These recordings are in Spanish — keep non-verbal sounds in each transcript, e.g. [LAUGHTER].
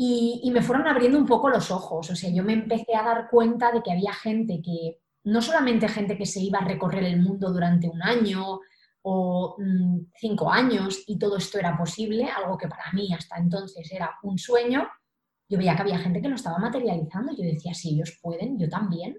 y, me fueron abriendo un poco los ojos. O sea, yo me empecé a dar cuenta de que había gente que, no solamente gente que se iba a recorrer el mundo durante un año o mm, cinco años y todo esto era posible, algo que para mí hasta entonces era un sueño, yo veía que había gente que lo estaba materializando. Yo decía, si ellos pueden, yo también.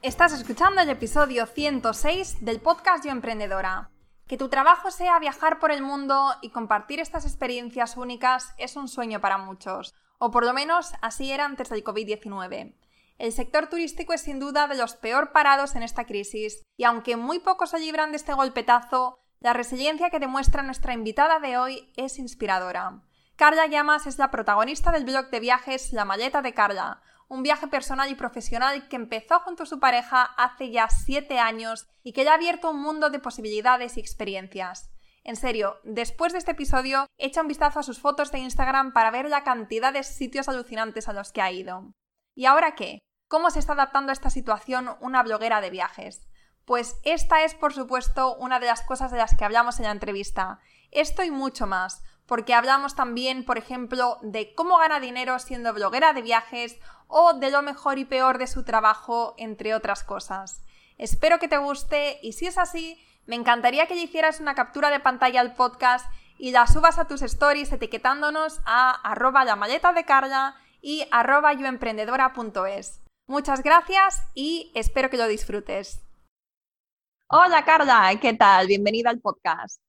Estás escuchando el episodio 106 del podcast Yo Emprendedora. Que tu trabajo sea viajar por el mundo y compartir estas experiencias únicas es un sueño para muchos, o por lo menos así era antes del COVID-19. El sector turístico es sin duda de los peor parados en esta crisis, y aunque muy pocos se libran de este golpetazo, la resiliencia que demuestra nuestra invitada de hoy es inspiradora. Carla Llamas es la protagonista del blog de viajes La Maleta de Carla, un viaje personal y profesional que empezó junto a su pareja hace ya siete años y que ya ha abierto un mundo de posibilidades y experiencias. En serio, después de este episodio, echa un vistazo a sus fotos de Instagram para ver la cantidad de sitios alucinantes a los que ha ido. ¿Y ahora qué? ¿Cómo se está adaptando a esta situación una bloguera de viajes? Pues esta es, por supuesto, una de las cosas de las que hablamos en la entrevista. Esto y mucho más, porque hablamos también, por ejemplo, de cómo gana dinero siendo bloguera de viajes o de lo mejor y peor de su trabajo, entre otras cosas. Espero que te guste y si es así, me encantaría que le hicieras una captura de pantalla al podcast y la subas a tus stories etiquetándonos a arroba la maleta de Carla y arroba yoemprendedora.es. Muchas gracias y espero que lo disfrutes. Hola Carla, ¿qué tal? Bienvenida al podcast.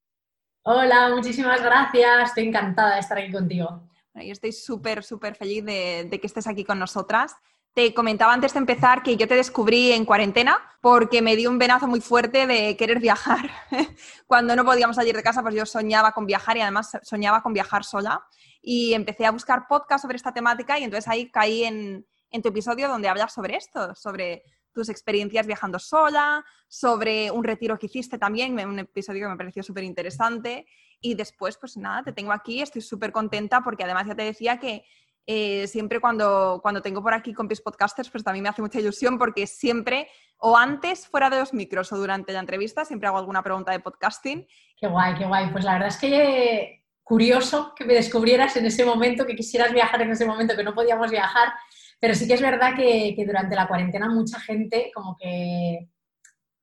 Hola, muchísimas gracias. Estoy encantada de estar aquí contigo. yo estoy súper, súper feliz de, que estés aquí con nosotras. Te comentaba antes de empezar que yo te descubrí en cuarentena porque me dio un venazo muy fuerte de querer viajar. [LAUGHS] Cuando no podíamos salir de casa, pues yo soñaba con viajar y además soñaba con viajar sola. Y empecé a buscar podcast sobre esta temática y entonces ahí caí en, en tu episodio donde hablas sobre esto, sobre tus experiencias viajando sola, sobre un retiro que hiciste también, un episodio que me pareció súper interesante. Y después, pues nada, te tengo aquí, estoy súper contenta porque además ya te decía que eh, siempre cuando, cuando tengo por aquí compis podcasters, pues también me hace mucha ilusión porque siempre, o antes, fuera de los micros o durante la entrevista, siempre hago alguna pregunta de podcasting. Qué guay, qué guay. Pues la verdad es que curioso que me descubrieras en ese momento, que quisieras viajar en ese momento, que no podíamos viajar pero sí que es verdad que, durante la cuarentena mucha gente como que,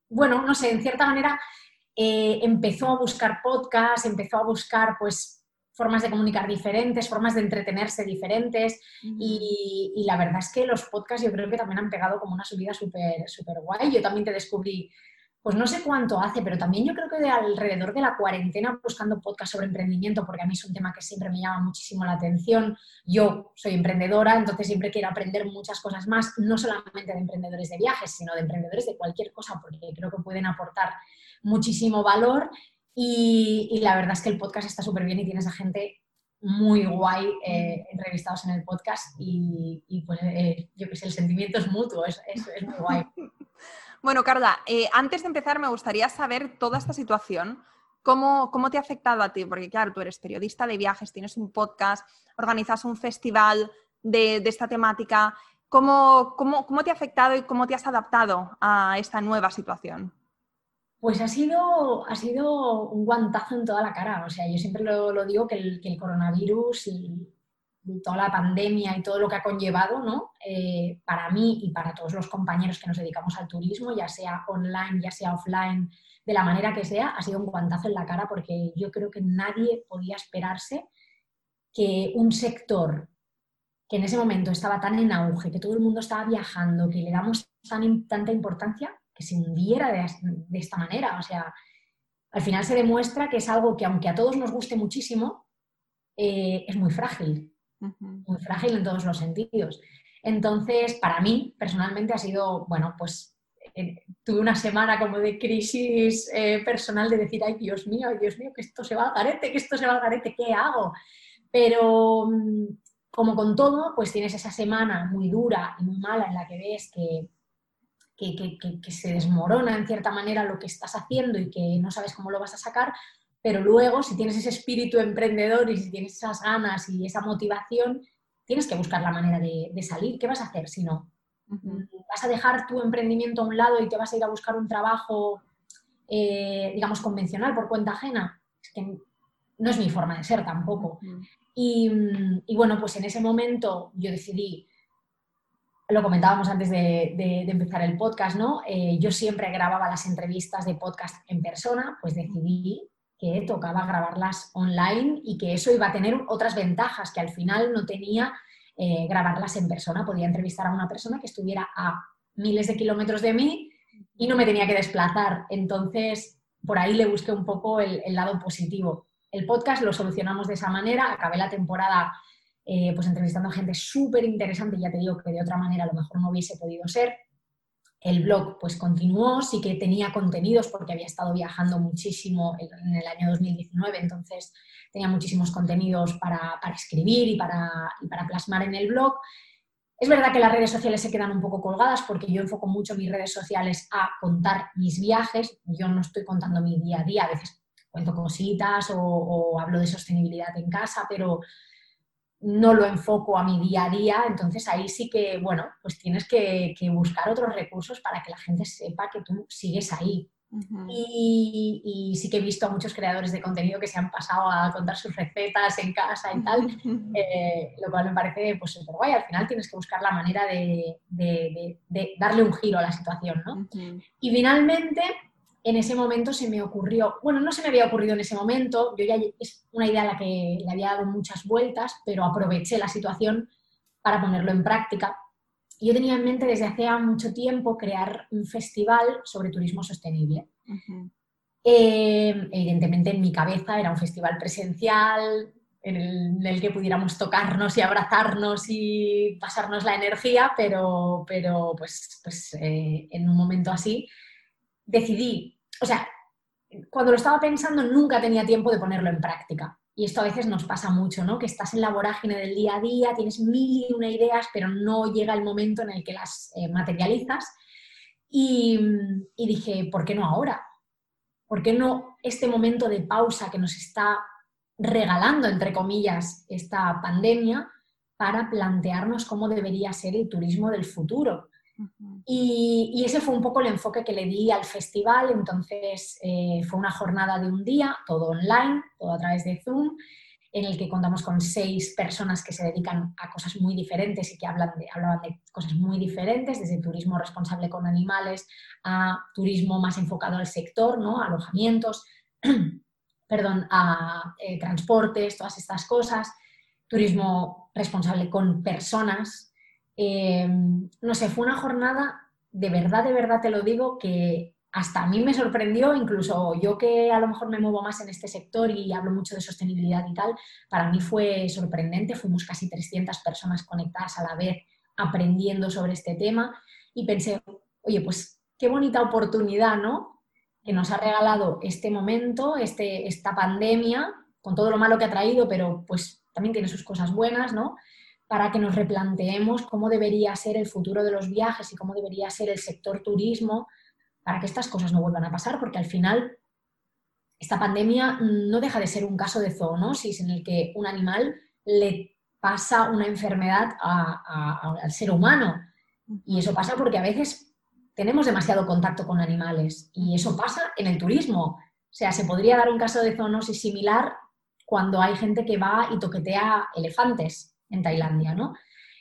bueno, no sé, en cierta manera eh, empezó a buscar podcasts, empezó a buscar pues formas de comunicar diferentes, formas de entretenerse diferentes y, y, la verdad es que los podcasts yo creo que también han pegado como una subida súper súper guay. Yo también te descubrí pues no sé cuánto hace, pero también yo creo que de alrededor de la cuarentena buscando podcast sobre emprendimiento, porque a mí es un tema que siempre me llama muchísimo la atención. Yo soy emprendedora, entonces siempre quiero aprender muchas cosas más, no solamente de emprendedores de viajes, sino de emprendedores de cualquier cosa, porque creo que pueden aportar muchísimo valor. Y, la verdad es que el podcast está súper bien y tienes a gente muy guay eh, entrevistados en el podcast y, pues eh, yo que sé, el sentimiento es mutuo, es, es muy guay. [LAUGHS] Bueno, Carla, eh, antes de empezar me gustaría saber toda esta situación, ¿cómo, ¿cómo, te ha afectado a ti? Porque claro, tú eres periodista de viajes, tienes un podcast, organizas un festival de, esta temática. ¿Cómo, cómo, te ha afectado y cómo te has adaptado a esta nueva situación? Pues ha sido, ha sido un guantazo en toda la cara. O sea, yo siempre lo, digo que el, que el coronavirus y, toda la pandemia y todo lo que ha conllevado, ¿no? Eh, para mí y para todos los compañeros que nos dedicamos al turismo, ya sea online, ya sea offline, de la manera que sea, ha sido un guantazo en la cara porque yo creo que nadie podía esperarse que un sector que en ese momento estaba tan en auge, que todo el mundo estaba viajando, que le damos tanta importancia que se hundiera de, esta manera. O sea, al final se demuestra que es algo que aunque a todos nos guste muchísimo, eh, es muy frágil, muy frágil en todos los sentidos. Entonces, para mí, personalmente, ha sido, bueno, pues eh, tuve una semana como de crisis eh, personal de decir, ay, Dios mío, ay, Dios mío, que esto se va al garete, que esto se va al garete, ¿qué hago? Pero mm, como con todo, pues tienes esa semana muy dura y muy mala en la que ves que, que, se desmorona en cierta manera lo que estás haciendo y que no sabes cómo lo vas a sacar, pero luego si tienes ese espíritu emprendedor y si tienes esas ganas y esa motivación, tienes que buscar la manera de, salir. ¿Qué vas a hacer si no? ¿Vas a dejar tu emprendimiento a un lado y te vas a ir a buscar un trabajo, eh, digamos, convencional por cuenta ajena? Es que no es mi forma de ser tampoco. Y, bueno, pues en ese momento yo decidí, lo comentábamos antes de, empezar el podcast, ¿no? Eh, yo siempre grababa las entrevistas de podcast en persona, pues decidí que tocaba grabarlas online y que eso iba a tener otras ventajas que al final no tenía eh, grabarlas en persona. Podía entrevistar a una persona que estuviera a miles de kilómetros de mí y no me tenía que desplazar. Entonces, por ahí le busqué un poco el lado positivo el podcast lo solucionamos de esa manera. Acabé la temporada eh, pues entrevistando a gente súper interesante, ya te digo que de otra manera a lo mejor no hubiese podido ser. El blog pues continuó, sí que tenía contenidos porque había estado viajando muchísimo en el año 2019, entonces tenía muchísimos contenidos para, escribir y para, y para plasmar en el blog. Es verdad que las redes sociales se quedan un poco colgadas porque yo enfoco mucho mis redes sociales a contar mis viajes. Yo no estoy contando mi día a día, a veces cuento cositas o, hablo de sostenibilidad en casa, pero no lo enfoco a mi día a día, entonces ahí sí que, bueno, pues tienes que, buscar otros recursos para que la gente sepa que tú sigues ahí. y, sí que he visto a muchos creadores de contenido que se han pasado a contar sus recetas en casa y tal, eh, lo cual me parece pues súper guay. Al final tienes que buscar la manera de, darle un giro a la situación, ¿no? Y finalmente, en ese momento se me ocurrió, bueno, no se me había ocurrido en ese momento, yo ya es una idea a la que le había dado muchas vueltas, pero aproveché la situación para ponerlo en práctica. Yo tenía en mente desde hace mucho tiempo crear un festival sobre turismo sostenible. Eh, evidentemente en mi cabeza era un festival presencial en el, que pudiéramos tocarnos y abrazarnos y pasarnos la energía, pero, pero pues, pues eh, en un momento así decidí o sea, cuando lo estaba pensando nunca tenía tiempo de ponerlo en práctica. Y esto a veces nos pasa mucho, ¿no? Que estás en la vorágine del día a día, tienes mil y una ideas, pero no llega el momento en el que las eh, materializas. Y, y dije, ¿por qué no ahora? ¿Por qué no este momento de pausa que nos está regalando, entre comillas, esta pandemia para plantearnos cómo debería ser el turismo del futuro? Y, ese fue un poco el enfoque que le di al festival. Entonces eh, fue una jornada de un día, todo online, todo a través de Zoom, en el que contamos con seis personas que se dedican a cosas muy diferentes y que hablan de, hablaban de cosas muy diferentes, desde turismo responsable con animales a turismo más enfocado al sector, ¿no? alojamientos, [CLEARS THROAT] perdón, a eh, transportes, todas estas cosas, turismo responsable con personas, Em, no sé, fue una jornada, de verdad, de verdad te lo digo, que hasta a mí me sorprendió, incluso yo que a lo mejor me muevo más en este sector y hablo mucho de sostenibilidad y tal, para mí fue sorprendente, fuimos casi 300 personas conectadas a la vez aprendiendo sobre este tema y pensé, oye, pues qué bonita oportunidad, ¿no? Que nos ha regalado este momento, este, esta pandemia, con todo lo malo que ha traído, pero pues también tiene sus cosas buenas, ¿no? Para que nos replanteemos cómo debería ser el futuro de los viajes y cómo debería ser el sector turismo para que estas cosas no vuelvan a pasar, porque al final esta pandemia no deja de ser un caso de zoonosis en el que un animal le pasa una enfermedad al ser humano. Y eso pasa porque a veces tenemos demasiado contacto con animales y eso pasa en el turismo. O sea, se podría dar un caso de zoonosis similar cuando hay gente que va y toquetea elefantes en Tailandia, ¿no?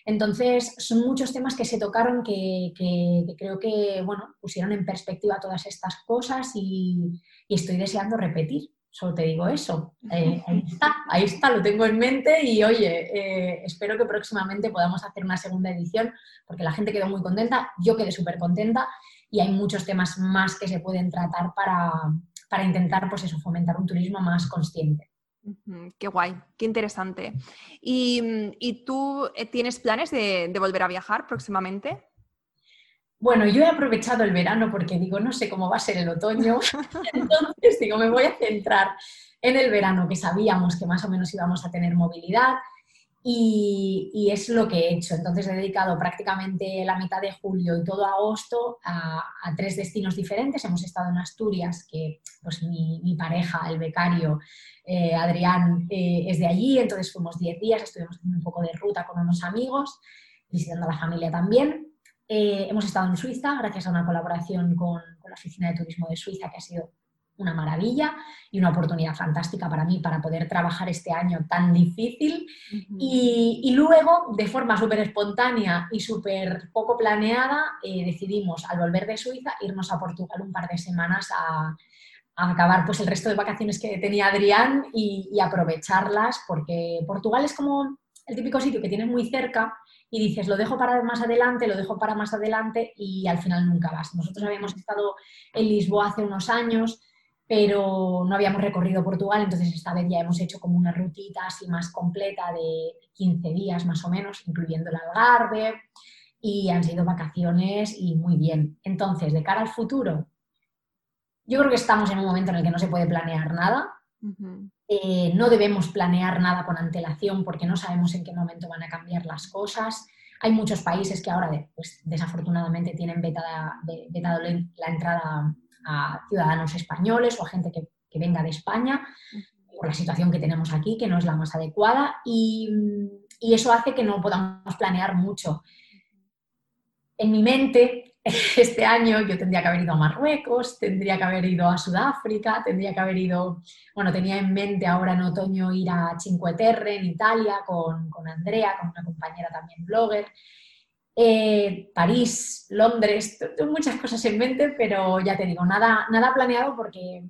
Entonces, son muchos temas que se tocaron que, creo que, bueno, pusieron en perspectiva todas estas cosas y, estoy deseando repetir. Solo te digo eso. Eh, ahí está, ahí está, lo tengo en mente y oye, eh, espero que próximamente podamos hacer una segunda edición porque la gente quedó muy contenta, yo quedé súper contenta y hay muchos temas más que se pueden tratar para, para intentar, pues eso, fomentar un turismo más consciente. Qué guay, qué interesante. ¿Y, tú eh, tienes planes de, volver a viajar próximamente? Bueno, yo he aprovechado el verano porque digo, no sé cómo va a ser el otoño, [LAUGHS] entonces digo, me voy a centrar en el verano, que sabíamos que más o menos íbamos a tener movilidad, y, es lo que he hecho. Entonces he dedicado prácticamente la mitad de julio y todo agosto a, tres destinos diferentes. Hemos estado en Asturias, que pues mi, pareja, el becario eh, Adrián, eh, es de allí, entonces fuimos 10 días, estuvimos un poco de ruta con unos amigos, visitando a la familia también. Eh, hemos estado en Suiza gracias a una colaboración con la Oficina de Turismo de Suiza que ha sido una maravilla y una oportunidad fantástica para mí para poder trabajar este año tan difícil. y, luego, de forma súper espontánea y súper poco planeada, eh, decidimos al volver de Suiza irnos a Portugal un par de semanas a, acabar pues, el resto de vacaciones que tenía Adrián y, y aprovecharlas, porque Portugal es como el típico sitio que tienes muy cerca y dices, lo dejo para más adelante, lo dejo para más adelante y al final nunca vas. Nosotros habíamos estado en Lisboa hace unos años, pero no habíamos recorrido Portugal, entonces esta vez ya hemos hecho como una rutita así más completa de 15 días más o menos, incluyendo el Algarve, y han sido vacaciones y muy bien. Entonces, de cara al futuro, yo creo que estamos en un momento en el que no se puede planear nada. Eh, no debemos planear nada con antelación porque no sabemos en qué momento van a cambiar las cosas. Hay muchos países que ahora, pues, desafortunadamente, tienen vetado la entrada a ciudadanos españoles o a gente que, venga de España por la situación que tenemos aquí, que no es la más adecuada, y, eso hace que no podamos planear mucho. En mi mente, [LAUGHS] este año yo tendría que haber ido a Marruecos, tendría que haber ido a Sudáfrica, tendría que haber ido, bueno, tenía en mente ahora en otoño ir a Cinque Terre en Italia con, con Andrea, con una compañera también blogger, eh, París, Londres, tengo muchas cosas en mente, pero ya te digo, nada, nada planeado porque,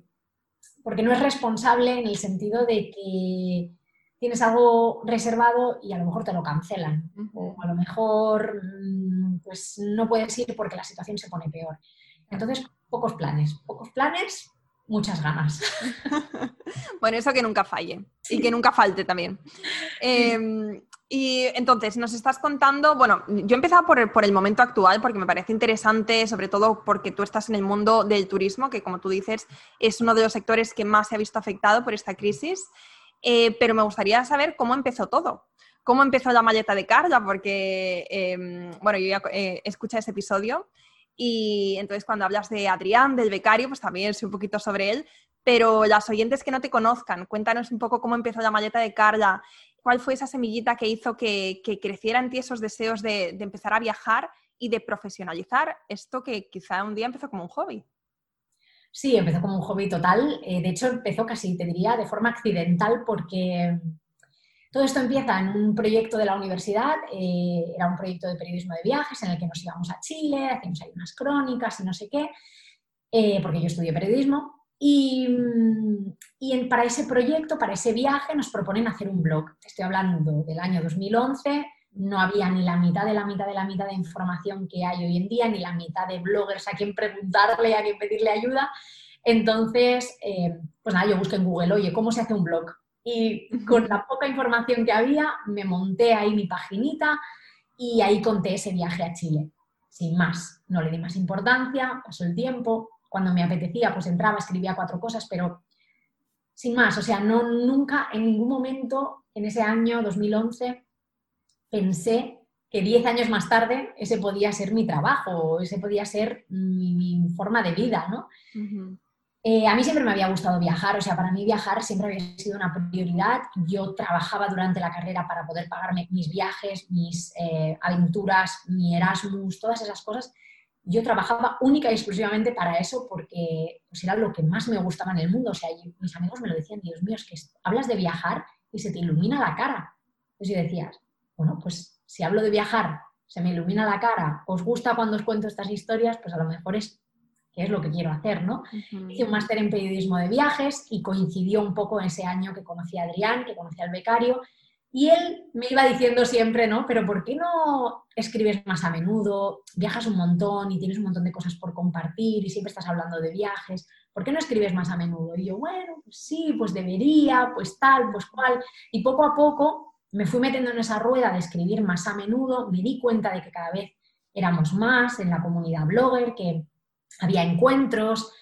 porque no es responsable en el sentido de que tienes algo reservado y a lo mejor te lo cancelan. O a lo mejor mm, pues no puedes ir porque la situación se pone peor. Entonces, pocos planes, pocos planes, muchas ganas. [LAUGHS] bueno, eso que nunca falle y que nunca falte también. Em, y entonces, nos estás contando, bueno, yo he por el, momento actual porque me parece interesante, sobre todo porque tú estás en el mundo del turismo, que como tú dices, es uno de los sectores que más se ha visto afectado por esta crisis, eh, pero me gustaría saber cómo empezó todo. ¿Cómo empezó la maleta de Carla? Porque, em, bueno, yo ya eh, escuché ese episodio y entonces cuando hablas de Adrián, del becario, pues también sé un poquito sobre él, pero las oyentes que no te conozcan, cuéntanos un poco cómo empezó la maleta de Carla ¿Cuál fue esa semillita que hizo que, creciera en ti esos deseos de, empezar a viajar y de profesionalizar esto que quizá un día empezó como un hobby? Sí, empezó como un hobby total. Eh, de hecho, empezó casi, te diría, de forma accidental porque todo esto empieza en un proyecto de la universidad, eh, era un proyecto de periodismo de viajes en el que nos íbamos a Chile, hacíamos ahí unas crónicas y no sé qué, eh, porque yo estudié periodismo. Y, para ese proyecto, para ese viaje, nos proponen hacer un blog. Estoy hablando del año 2011, no había ni la mitad de la mitad de la mitad de información que hay hoy en día, ni la mitad de bloggers a quien preguntarle, a quien pedirle ayuda. Entonces, eh, pues nada, yo busqué en Google, oye, ¿cómo se hace un blog? Y con la poca información que había, me monté ahí mi paginita y ahí conté ese viaje a Chile. Sin más, no le di más importancia, pasó el tiempo, cuando me apetecía, pues entraba, escribía cuatro cosas, pero sin más, o sea, no, nunca en ningún momento en ese año 2011 pensé que diez años más tarde ese podía ser mi trabajo, ese podía ser mi, forma de vida, ¿no? Eh, a mí siempre me había gustado viajar, o sea, para mí viajar siempre había sido una prioridad. Yo trabajaba durante la carrera para poder pagarme mis viajes, mis eh, aventuras, mi Erasmus, todas esas cosas yo trabajaba única y exclusivamente para eso porque pues, era lo que más me gustaba en el mundo. O sea, mis amigos me lo decían, Dios mío, es que hablas de viajar y se te ilumina la cara. Entonces yo decía, bueno, pues si hablo de viajar, se me ilumina la cara, os gusta cuando os cuento estas historias, pues a lo mejor es, que es lo que quiero hacer, ¿no? Hice un máster en periodismo de viajes y coincidió un poco ese año que conocí a Adrián, que conocí al becario, y él me iba diciendo siempre, ¿no? Pero ¿por qué no escribes más a menudo? Viajas un montón y tienes un montón de cosas por compartir y siempre estás hablando de viajes. ¿Por qué no escribes más a menudo? Y yo, bueno, pues sí, pues debería, pues tal, pues cual. Y poco a poco me fui metiendo en esa rueda de escribir más a menudo, me di cuenta de que cada vez éramos más en la comunidad blogger, que había encuentros,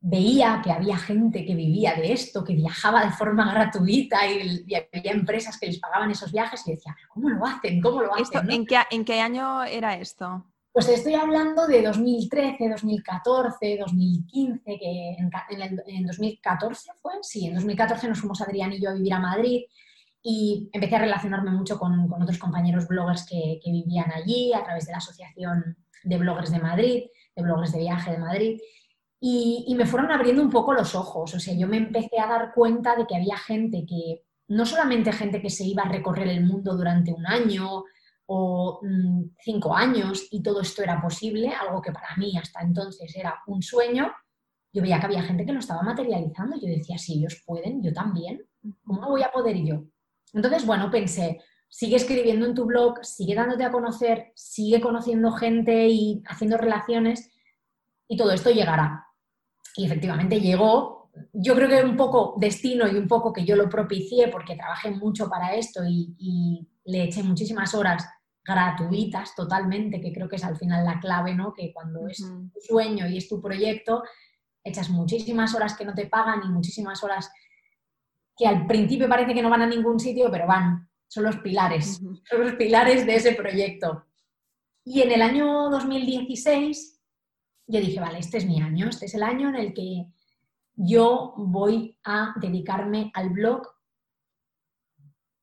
veía que había gente que vivía de esto, que viajaba de forma gratuita y, había empresas que les pagaban esos viajes y decía, ¿cómo lo hacen? ¿Cómo lo hacen? ¿en, qué, ¿En qué año era esto? Pues estoy hablando de 2013, 2014, 2015, que en, 2014 fue, sí, en 2014 nos fuimos Adrián y yo a vivir a Madrid y empecé a relacionarme mucho con, otros compañeros bloggers que, que, vivían allí a través de la Asociación de Bloggers de Madrid, de Bloggers de Viaje de Madrid. Y, me fueron abriendo un poco los ojos. O sea, yo me empecé a dar cuenta de que había gente que, no solamente gente que se iba a recorrer el mundo durante un año o mm, cinco años y todo esto era posible, algo que para mí hasta entonces era un sueño, yo veía que había gente que lo estaba materializando. Yo decía, si ellos pueden, yo también. ¿Cómo voy a poder yo? Entonces, bueno, pensé, sigue escribiendo en tu blog, sigue dándote a conocer, sigue conociendo gente y haciendo relaciones y todo esto llegará. Y efectivamente llegó, yo creo que un poco destino y un poco que yo lo propicié porque trabajé mucho para esto y, le eché muchísimas horas gratuitas totalmente, que creo que es al final la clave, ¿no? Que cuando es tu sueño y es tu proyecto, echas muchísimas horas que no te pagan y muchísimas horas que al principio parece que no van a ningún sitio, pero van, son los pilares, son los pilares de ese proyecto. Y en el año 2016 yo dije, vale, este es mi año, este es el año en el que yo voy a dedicarme al blog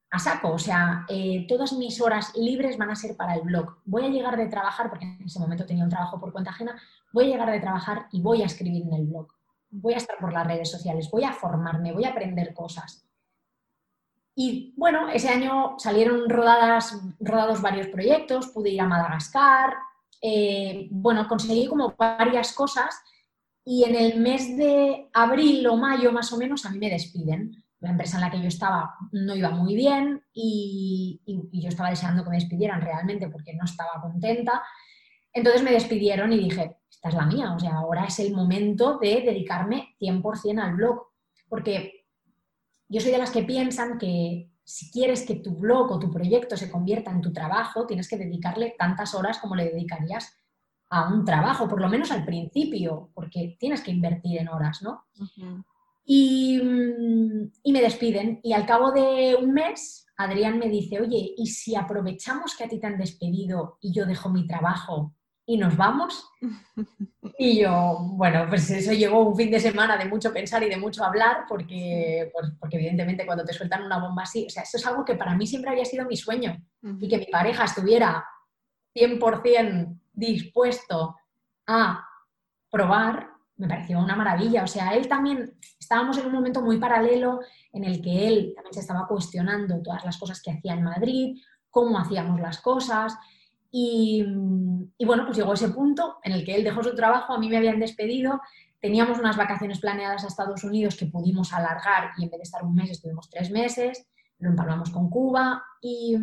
a saco, o sea, eh, todas mis horas libres van a ser para el blog. Voy a llegar de trabajar, porque en ese momento tenía un trabajo por cuenta ajena, voy a llegar de trabajar y voy a escribir en el blog. Voy a estar por las redes sociales, voy a formarme, voy a aprender cosas. Y bueno, ese año salieron rodadas, rodados varios proyectos, pude ir a Madagascar, eh, bueno, conseguí como varias cosas y en el mes de abril o mayo más o menos a mí me despiden. La empresa en la que yo estaba no iba muy bien y, yo estaba deseando que me despidieran realmente porque no estaba contenta. Entonces me despidieron y dije, esta es la mía, o sea, ahora es el momento de dedicarme 100% al blog, porque yo soy de las que piensan que si quieres que tu blog o tu proyecto se convierta en tu trabajo, tienes que dedicarle tantas horas como le dedicarías a un trabajo, por lo menos al principio, porque tienes que invertir en horas, ¿no? y, y, me despiden. Y al cabo de un mes, Adrián me dice, oye, ¿y si aprovechamos que a ti te han despedido y yo dejo mi trabajo y nos vamos. Y yo, bueno, pues eso llegó un fin de semana de mucho pensar y de mucho hablar, porque, pues, porque evidentemente cuando te sueltan una bomba así, o sea, eso es algo que para mí siempre había sido mi sueño, y que mi pareja estuviera 100% dispuesto a probar, me pareció una maravilla. O sea, él también, estábamos en un momento muy paralelo en el que él también se estaba cuestionando todas las cosas que hacía en Madrid, cómo hacíamos las cosas, y, bueno, pues llegó ese punto en el que él dejó su trabajo, a mí me habían despedido, teníamos unas vacaciones planeadas a Estados Unidos que pudimos alargar y en vez de estar un mes estuvimos tres meses, lo empalmamos con Cuba y,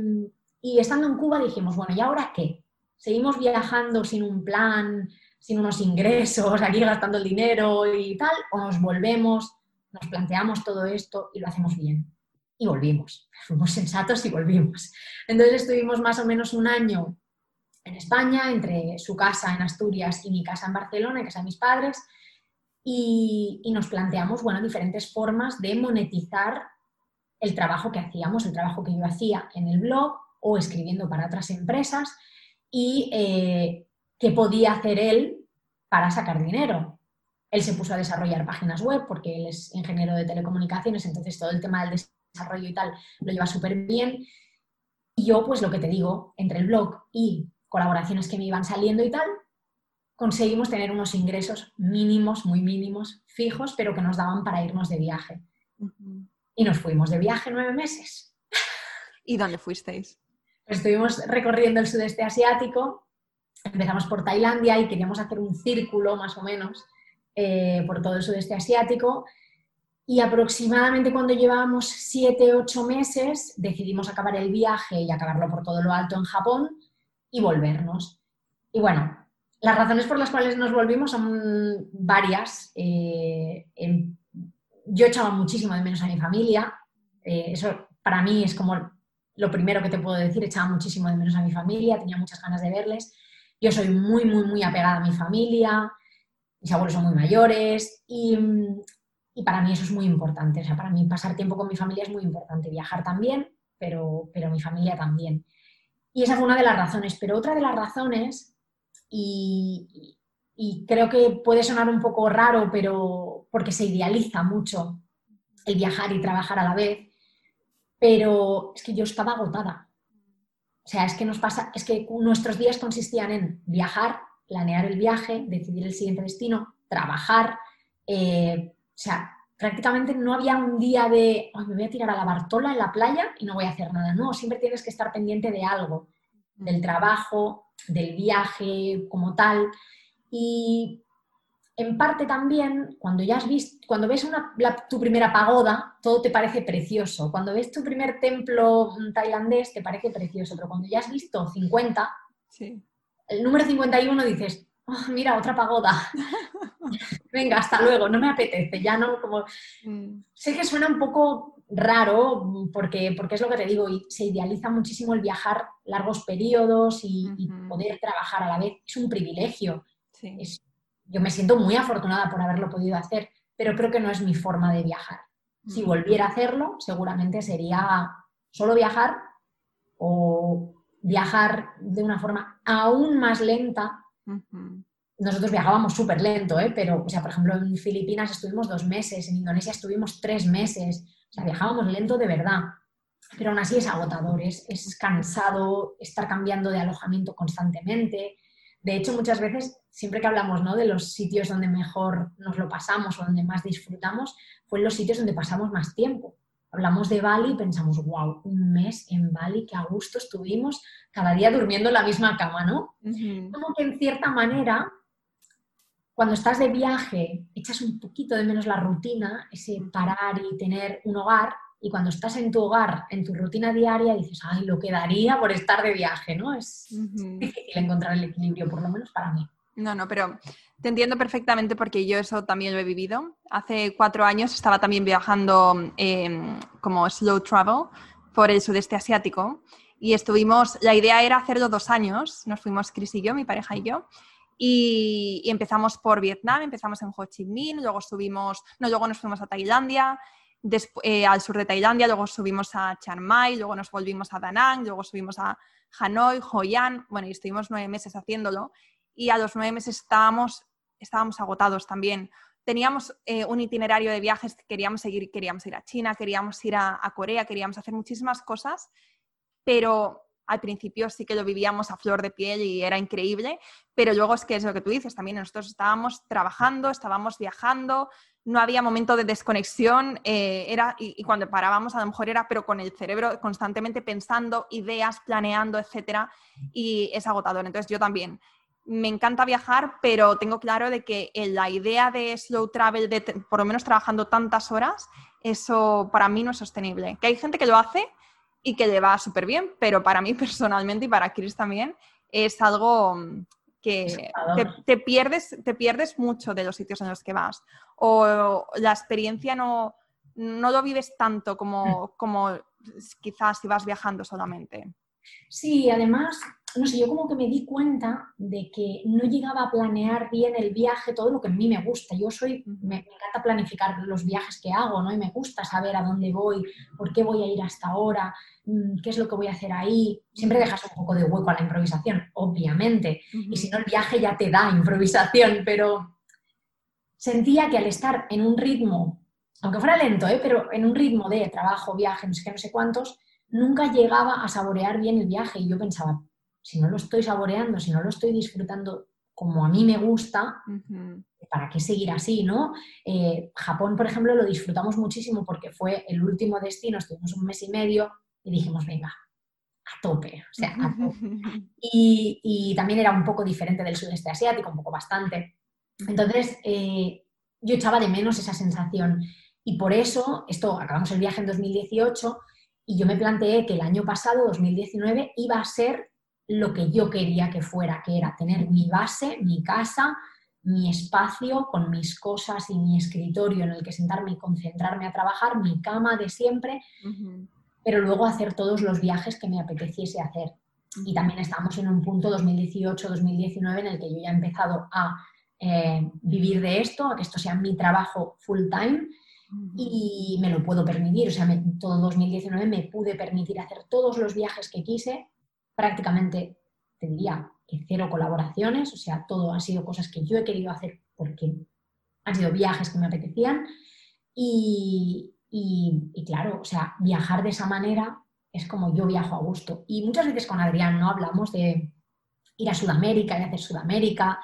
y estando en Cuba dijimos, bueno, ¿y ahora qué? ¿Seguimos viajando sin un plan, sin unos ingresos, aquí gastando el dinero y tal? ¿O nos volvemos, nos planteamos todo esto y lo hacemos bien? Y volvimos, [LAUGHS] fuimos sensatos y volvimos. Entonces estuvimos más o menos un año en España, entre su casa en Asturias y mi casa en Barcelona, en casa de mis padres, y, nos planteamos, bueno, diferentes formas de monetizar el trabajo que hacíamos, el trabajo que yo hacía en el blog o escribiendo para otras empresas y eh, qué podía hacer él para sacar dinero. Él se puso a desarrollar páginas web porque él es ingeniero de telecomunicaciones, entonces todo el tema del desarrollo y tal lo lleva súper bien. Y yo, pues lo que te digo, entre el blog y colaboraciones que me iban saliendo y tal, conseguimos tener unos ingresos mínimos, muy mínimos, fijos, pero que nos daban para irnos de viaje. Y nos fuimos de viaje nueve meses. ¿Y dónde fuisteis? Pues estuvimos recorriendo el sudeste asiático empezamos por Tailandia y queríamos hacer un círculo más o menos eh, por todo el sudeste asiático. Y aproximadamente cuando llevábamos siete, ocho meses, decidimos acabar el viaje y acabarlo por todo lo alto en Japón y volvernos. Y bueno, las razones por las cuales nos volvimos son varias. Eh, yo echaba muchísimo de menos a mi familia. Eh, eso para mí es como lo primero que te puedo decir. Echaba muchísimo de menos a mi familia, tenía muchas ganas de verles. Yo soy muy, muy, muy apegada a mi familia. Mis abuelos son muy mayores y, y para mí eso es muy importante. O sea, para mí pasar tiempo con mi familia es muy importante. Viajar también, pero, pero mi familia también. Y esa fue una de las razones. Pero otra de las razones y, creo que puede sonar un poco raro, pero porque se idealiza mucho el viajar y trabajar a la vez, pero es que yo estaba agotada. O sea, es que nos pasa, es que nuestros días consistían en viajar, planear el viaje, decidir el siguiente destino, trabajar. Eh, o sea, prácticamente no había un día de, me voy a tirar a la Bartola en la playa y no voy a hacer nada. No, siempre tienes que estar pendiente de algo, del trabajo, del viaje como tal. Y en parte también, cuando ya has visto, cuando ves una, tu primera pagoda, todo te parece precioso. Cuando ves tu primer templo tailandés, te parece precioso. Pero cuando ya has visto 50, el número 51 dices, oh, mira, otra pagoda. [LAUGHS] Venga, hasta luego, no me apetece, ya no, como... Mm. Sé que suena un poco raro, porque, porque es lo que te digo, y se idealiza muchísimo el viajar largos periodos y, poder trabajar a la vez. Es un privilegio. yo me siento muy afortunada por haberlo podido hacer, pero creo que no es mi forma de viajar. Si volviera a hacerlo, seguramente sería solo viajar o viajar de una forma aún más lenta. Nosotros viajábamos súper lento, ¿eh? pero, o sea, por ejemplo, en Filipinas estuvimos dos meses, en Indonesia estuvimos tres meses o sea, viajábamos lento de verdad, pero aún así es agotador, es, cansado estar cambiando de alojamiento constantemente. De hecho, muchas veces, siempre que hablamos ¿no? de los sitios donde mejor nos lo pasamos o donde más disfrutamos, fue en los sitios donde pasamos más tiempo. Hablamos de Bali y pensamos, wow, un mes en Bali, qué a gusto estuvimos, cada día durmiendo en la misma cama, ¿no? Como que en cierta manera cuando estás de viaje, echas un poquito de menos la rutina, ese parar y tener un hogar, y cuando estás en tu hogar, en tu rutina diaria, dices, ay, lo quedaría por estar de viaje, ¿no? Es difícil encontrar el equilibrio, por lo menos para mí. No, no, pero te entiendo perfectamente porque yo eso también lo he vivido. Hace cuatro años estaba también viajando em, como slow travel por el sudeste asiático y estuvimos, la idea era hacerlo dos años, nos fuimos Chris y yo, mi pareja y yo, y, empezamos por Vietnam, empezamos en Ho Chi Minh, luego subimos, no, luego nos fuimos a Tailandia, eh, al sur de Tailandia, luego subimos a Chiang Mai, luego nos volvimos a Da Nang, luego subimos a Hanoi, Hoi An, bueno, y estuvimos nueve meses haciéndolo y a los nueve meses estábamos, estábamos agotados también. Teníamos eh, un itinerario de viajes, queríamos seguir, queríamos ir a China, queríamos ir a Corea, queríamos hacer muchísimas cosas, pero al principio sí que lo vivíamos a flor de piel y era increíble, pero luego es que es lo que tú dices, también nosotros estábamos trabajando, estábamos viajando, no había momento de desconexión, eh, era, y, cuando parábamos a lo mejor era, pero con el cerebro constantemente pensando, ideas, planeando, etcétera, y es agotador. Entonces yo también me encanta viajar, pero tengo claro de que la idea de slow travel, de por lo menos trabajando tantas horas, eso para mí no es sostenible. Que hay gente que lo hace, y que le va súper bien, pero para mí [LAUGHS] personalmente y para Chris también es algo mm, que te, pierdes, te pierdes mucho de los sitios en los que vas o la experiencia no, no lo vives tanto como, mm. como quizás si vas viajando solamente. Sí, además no sé, yo como que me di cuenta de que no llegaba a planear bien el viaje, todo lo que a mí me gusta. Yo soy, me, encanta planificar los viajes que hago, ¿no? Y me gusta saber a dónde voy, por qué voy a ir hasta ahora, mm, qué es lo que voy a hacer ahí. Siempre dejas un poco de hueco a la improvisación, obviamente. Y si no, el viaje ya te da improvisación, pero sentía que al estar en un ritmo, aunque fuera lento, ¿eh? pero en un ritmo de trabajo, viaje, no sé qué, no sé cuántos, nunca llegaba a saborear bien el viaje. Y yo pensaba, si no lo estoy saboreando, si no lo estoy disfrutando como a mí me gusta, ¿para qué seguir así, no? Eh, Japón, por ejemplo, lo disfrutamos muchísimo porque fue el último destino, estuvimos un mes y medio y dijimos, venga, a tope, o sea, a tope. [LAUGHS] Y, también era un poco diferente del sudeste asiático, un poco bastante. Entonces, eh, yo echaba de menos esa sensación. Y por eso, esto, acabamos el viaje en 2018 y yo me planteé que el año pasado, 2019, iba a ser lo que yo quería que fuera, que era tener mi base, mi casa, mi espacio con mis cosas y mi escritorio en el que sentarme y concentrarme a trabajar, mi cama de siempre, pero luego hacer todos los viajes que me apeteciese hacer. Y también estamos en un punto 2018-2019 en el que yo ya he empezado a eh, vivir de esto, a que esto sea mi trabajo full time y me lo puedo permitir. O sea, todo 2019 me pude permitir hacer todos los viajes que quise, prácticamente, te diría, que cero colaboraciones, o sea, todo han sido cosas que yo he querido hacer porque han sido viajes que me apetecían. Y, y, claro, o sea, viajar de esa manera es como yo viajo a gusto. Y muchas veces con Adrián no hablamos de ir a Sudamérica y hacer Sudamérica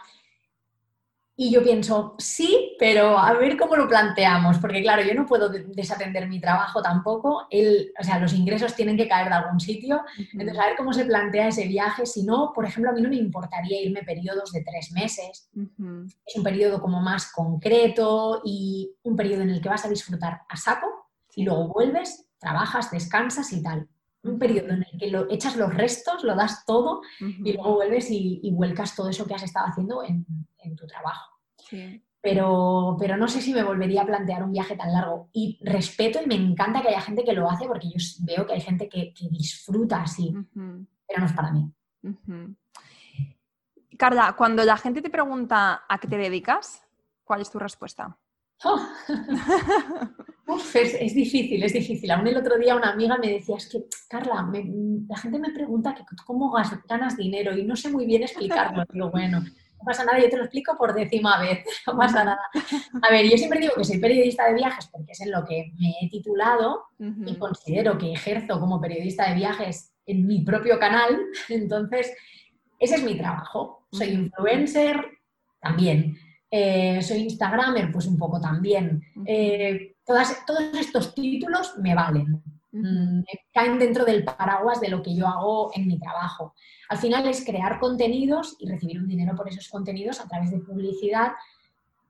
y yo pienso, sí, pero a ver cómo lo planteamos, porque claro, yo no puedo desatender mi trabajo tampoco, el, o sea, los ingresos tienen que caer de algún sitio, entonces a ver cómo se plantea ese viaje, si no, por ejemplo, a mí no me importaría irme periodos de tres meses, es un periodo como más concreto y un periodo en el que vas a disfrutar a saco y luego vuelves, trabajas, descansas y tal. Un periodo en el que lo, echas los restos, lo das todo y luego vuelves y, vuelcas todo eso que has estado haciendo en, en tu trabajo. Pero, pero no sé si me volvería a plantear un viaje tan largo. Y respeto y me encanta que haya gente que lo hace porque yo veo que hay gente que, disfruta así, pero no es para mí. Carla, cuando la gente te pregunta a qué te dedicas, ¿cuál es tu respuesta? [LAUGHS] Oh. es, difícil, es difícil. Aún el otro día una amiga me decía, es que, Carla, la gente me pregunta que, cómo ganas dinero y no sé muy bien explicarlo. Digo, bueno, no pasa nada, yo te lo explico por décima vez, [LAUGHS] no pasa nada. [LAUGHS] A ver, yo siempre digo que soy periodista de viajes porque es en lo que me he titulado y considero que ejerzo como periodista de viajes en mi propio canal, entonces ese es mi trabajo. Soy influencer también, eh, soy Instagramer pues un poco también. Eh, todas, todos estos títulos me valen. Mm, caen dentro del paraguas de lo que yo hago en mi trabajo. Al final es crear contenidos y recibir un dinero por esos contenidos a través de publicidad,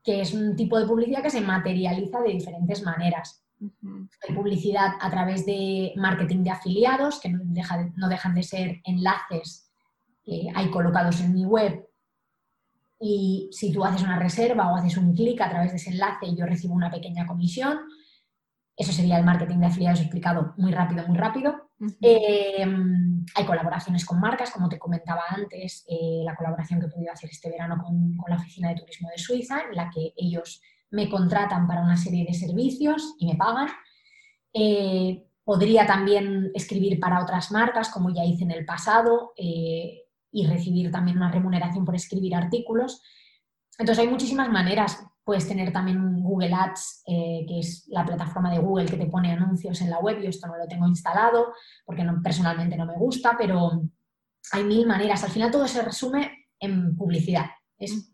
que es un tipo de publicidad que se materializa de diferentes maneras. Hay publicidad a través de marketing de afiliados, que no, dejan de ser enlaces que hay colocados en mi web. Y si tú haces una reserva o haces un clic a través de ese enlace, yo recibo una pequeña comisión. Eso sería el marketing de afiliados explicado muy rápido, muy rápido. Em, hay colaboraciones con marcas, como te comentaba antes, eh, la colaboración que he podido hacer este verano con, la Oficina de Turismo de Suiza, en la que ellos me contratan para una serie de servicios y me pagan. Eh, podría también escribir para otras marcas, como ya hice en el pasado, eh, y recibir también una remuneración por escribir artículos. Entonces hay muchísimas maneras. Puedes tener también Google Ads, eh, que es la plataforma de Google que te pone anuncios en la web. Yo esto no lo tengo instalado porque personalmente no me gusta, pero hay mil maneras. Al final todo se resume en publicidad. Es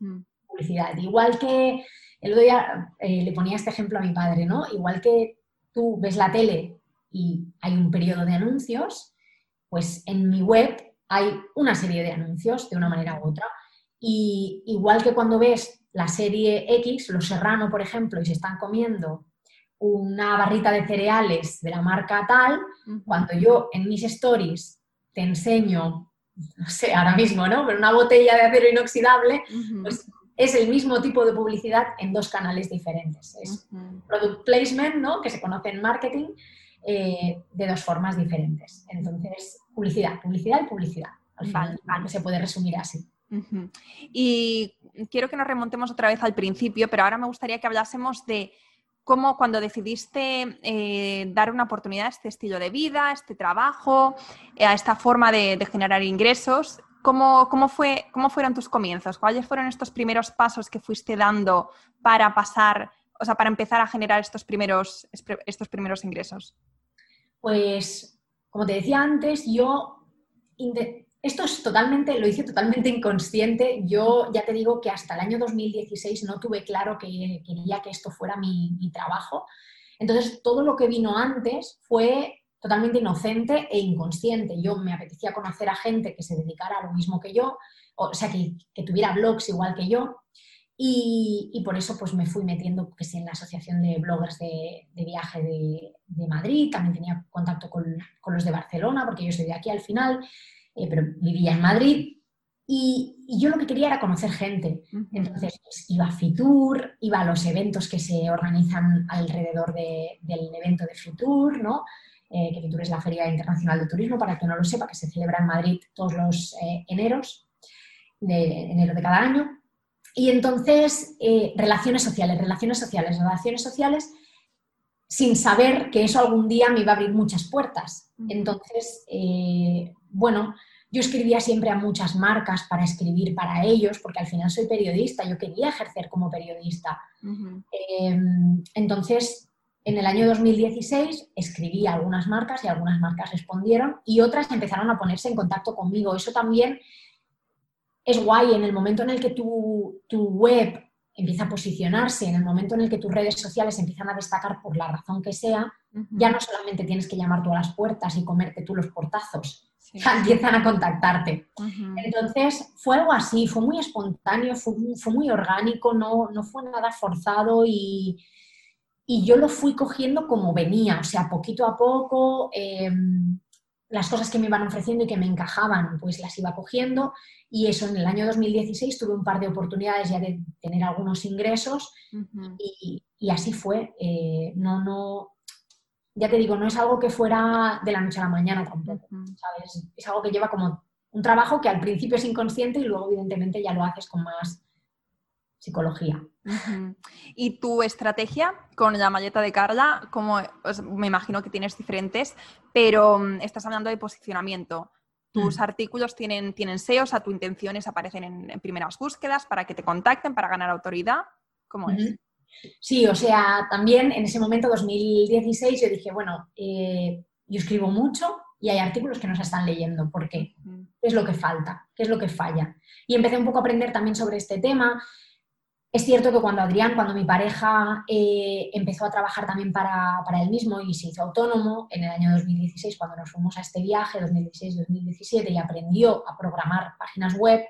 publicidad. Igual que el otro día eh, le ponía este ejemplo a mi padre, ¿no? Igual que tú ves la tele y hay un periodo de anuncios, pues en mi web hay una serie de anuncios de una manera u otra. Y igual que cuando ves la serie X, Los Serrano, por ejemplo, y se están comiendo una barrita de cereales de la marca tal, cuando yo en mis stories te enseño, no sé, ahora mismo, ¿no? Pero una botella de acero inoxidable, pues es el mismo tipo de publicidad en dos canales diferentes. Es product placement, ¿no? Que se conoce en marketing eh, de dos formas diferentes. Entonces, publicidad, publicidad y publicidad. Al final, se puede resumir así. Y quiero que nos remontemos otra vez al principio, pero ahora me gustaría que hablásemos de cómo cuando decidiste eh, dar una oportunidad a este estilo de vida, a este trabajo, eh, a esta forma de, generar ingresos, ¿cómo, cómo, fue, ¿cómo fueron tus comienzos? ¿Cuáles fueron estos primeros pasos que fuiste dando para pasar, o sea, para empezar a generar estos primeros, estos primeros ingresos? Pues, como te decía antes, yo esto es totalmente, lo hice totalmente inconsciente. Yo ya te digo que hasta el año 2016 no tuve claro que quería que esto fuera mi, trabajo. Entonces, todo lo que vino antes fue totalmente inocente e inconsciente. Yo me apetecía conocer a gente que se dedicara a lo mismo que yo, o sea, que, tuviera blogs igual que yo. Y, por eso pues me fui metiendo pues, en la Asociación de Bloggers de, Viaje de, Madrid, también tenía contacto con, los de Barcelona, porque yo soy de aquí al final, eh, pero vivía en Madrid. Y, yo lo que quería era conocer gente. Entonces pues, iba a Fitur, iba a los eventos que se organizan alrededor del evento de Fitur, ¿no? Eh, que Fitur es la Feria Internacional de Turismo, para que no lo sepa, que se celebra en Madrid todos los eh, eneros, de enero de cada año. Y entonces, eh, relaciones sociales, relaciones sociales, relaciones sociales, sin saber que eso algún día me iba a abrir muchas puertas. Entonces, bueno, yo escribía siempre a muchas marcas para escribir para ellos, porque al final soy periodista, yo quería ejercer como periodista. Em, entonces, en el año 2016 escribí a algunas marcas y algunas marcas respondieron y otras empezaron a ponerse en contacto conmigo. Eso también es guay en el momento en el que tu, tu web empieza a posicionarse, en el momento en el que tus redes sociales empiezan a destacar por la razón que sea, ya no solamente tienes que llamar tú a las puertas y comerte tú los portazos, [LAUGHS] empiezan a contactarte. Entonces, fue algo así, fue muy espontáneo, fue, muy orgánico, no, no, fue nada forzado y, y, yo lo fui cogiendo como venía, o sea, poquito a poco, em, las cosas que me iban ofreciendo y que me encajaban, pues las iba cogiendo y eso en el año 2016 tuve un par de oportunidades ya de tener algunos ingresos y, y, así fue. Eh, no, no, ya te digo, no es algo que fuera de la noche a la mañana tampoco, ¿sabes? Es algo que lleva como un trabajo que al principio es inconsciente y luego evidentemente ya lo haces con más psicología. ¿Y tu estrategia con la maleta de Carla? Como, pues, me imagino que tienes diferentes, pero mm, estás hablando de posicionamiento. Tus mm. artículos tienen, tienen SEO, o sea, tus intenciones aparecen en, primeras búsquedas para que te contacten, para ganar autoridad. ¿Cómo es? Sí, o sea, también en ese momento, 2016, yo dije, bueno, eh, yo escribo mucho y hay artículos que no se están leyendo. ¿Por qué? ¿Qué es lo que falta? ¿Qué es lo que falla? Y empecé un poco a aprender también sobre este tema. Es cierto que cuando Adrián, cuando mi pareja eh, empezó a trabajar también para, él mismo y se hizo autónomo en el año 2016, cuando nos fuimos a este viaje, 2016-2017, y aprendió a programar páginas web,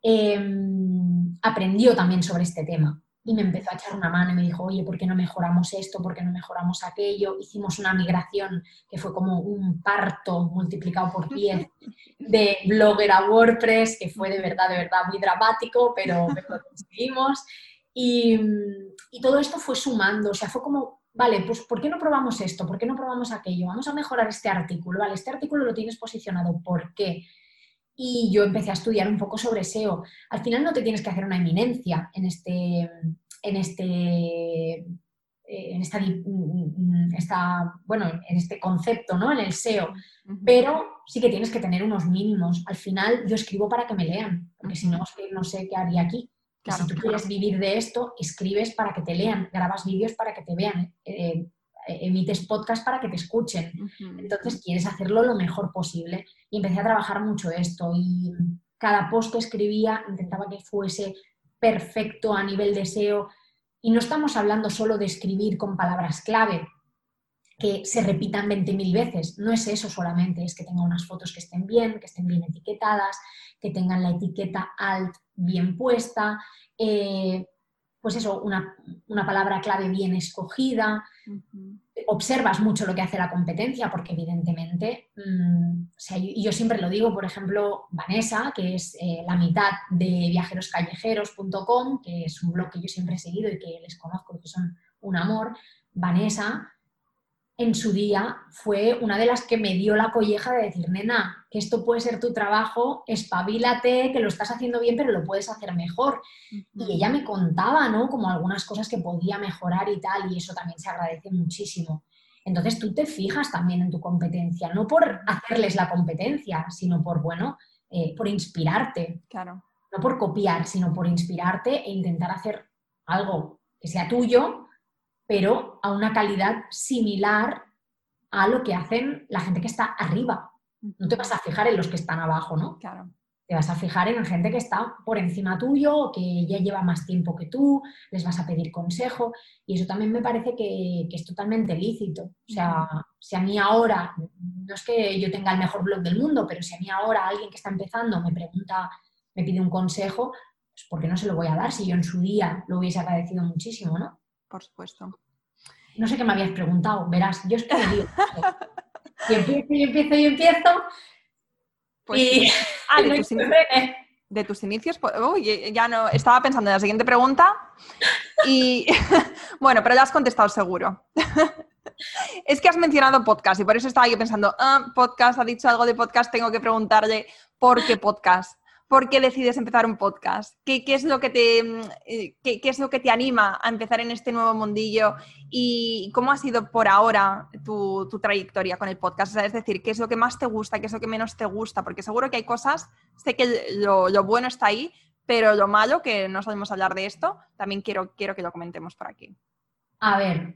em, aprendió también sobre este tema y me empezó a echar una mano y me dijo, oye, ¿por qué no mejoramos esto? ¿Por qué no mejoramos aquello? Hicimos una migración que fue como un parto multiplicado por 10 [LAUGHS] de Blogger a WordPress, que fue de verdad, de verdad muy dramático, pero, [LAUGHS] lo conseguimos. Y, y todo esto fue sumando, o sea, fue como, vale, pues ¿por qué no probamos esto? ¿Por qué no probamos aquello? Vamos a mejorar este artículo, vale, este artículo lo tienes posicionado, ¿por qué? Y yo empecé a estudiar un poco sobre SEO. Al final no te tienes que hacer una eminencia en este, en este, eh, en esta, esta, bueno, en este concepto, ¿no? En el SEO. Pero sí que tienes que tener unos mínimos. Al final yo escribo para que me lean, porque si no, no sé qué haría aquí. si tú quieres vivir de esto, escribes para que te lean, grabas vídeos para que te vean. Eh, emites podcast para que te escuchen. Entonces quieres hacerlo lo mejor posible. Y empecé a trabajar mucho esto y cada post que escribía intentaba que fuese perfecto a nivel de SEO. Y no estamos hablando solo de escribir con palabras clave que se repitan 20.000 veces. No es eso solamente, es que tenga unas fotos que estén bien, que estén bien etiquetadas, que tengan la etiqueta alt bien puesta, eh, pues eso, una, palabra clave bien escogida. Observas mucho lo que hace la competencia, porque evidentemente, mm, yo, siempre lo digo, por ejemplo, Vanessa, que es eh, la mitad de viajeroscallejeros.com, que es un blog que yo siempre he seguido y que les conozco, que son un amor. Vanessa en su día fue una de las que me dio la colleja de decir, nena, que esto puede ser tu trabajo, espabilate, que lo estás haciendo bien, pero lo puedes hacer mejor. Y ella me contaba, ¿no? Como algunas cosas que podía mejorar y tal, y eso también se agradece muchísimo. Entonces tú te fijas también en tu competencia, no por hacerles la competencia, sino por, bueno, eh, por inspirarte. Claro. No por copiar, sino por inspirarte e intentar hacer algo que sea tuyo, pero a una calidad similar a lo que hacen la gente que está arriba. No te vas a fijar en los que están abajo, ¿no? Claro. te vas a fijar en gente que está por encima tuyo que ya lleva más tiempo que tú, les vas a pedir consejo y eso también me parece que, es totalmente lícito. O sea, si a mí ahora, no es que yo tenga el mejor blog del mundo, pero si a mí ahora alguien que está empezando me pregunta, me pide un consejo, pues ¿por qué no se lo voy a dar si yo en su día lo hubiese agradecido muchísimo, ¿no? Por supuesto. No sé qué me habías preguntado, verás, yo es que digo, y empiezo y empiezo y empiezo pues [LAUGHS] ah, de, tus inicios, pues, uy, ya no, estaba pensando en la siguiente pregunta y [LAUGHS] bueno, pero ya has contestado seguro. [LAUGHS] es que has mencionado podcast y por eso estaba yo pensando, ah, podcast, ha dicho algo de podcast, tengo que preguntarle por qué podcast. ¿Por qué decides empezar un podcast? ¿Qué, es lo que te, mm, eh, qué, es lo que te anima a empezar en este nuevo mundillo? ¿Y cómo ha sido por ahora tu, trayectoria con el podcast? es decir, ¿qué es lo que más te gusta? ¿Qué es lo que menos te gusta? Porque seguro que hay cosas, sé que lo, bueno está ahí, pero lo malo, que no sabemos hablar de esto, también quiero, quiero que lo comentemos por aquí. A ver,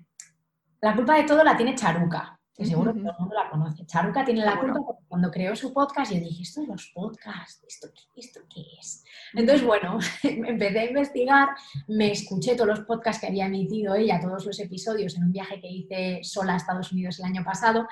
la culpa de todo la tiene Charuca que seguro que todo el mundo la conoce. Charuca tiene la culpa porque cuando creó su podcast yo dije, esto de los podcasts, ¿esto, esto qué es? Entonces, bueno, [LAUGHS] empecé a investigar, me escuché todos los podcasts que había emitido ella, todos los episodios en un viaje que hice sola a Estados Unidos el año pasado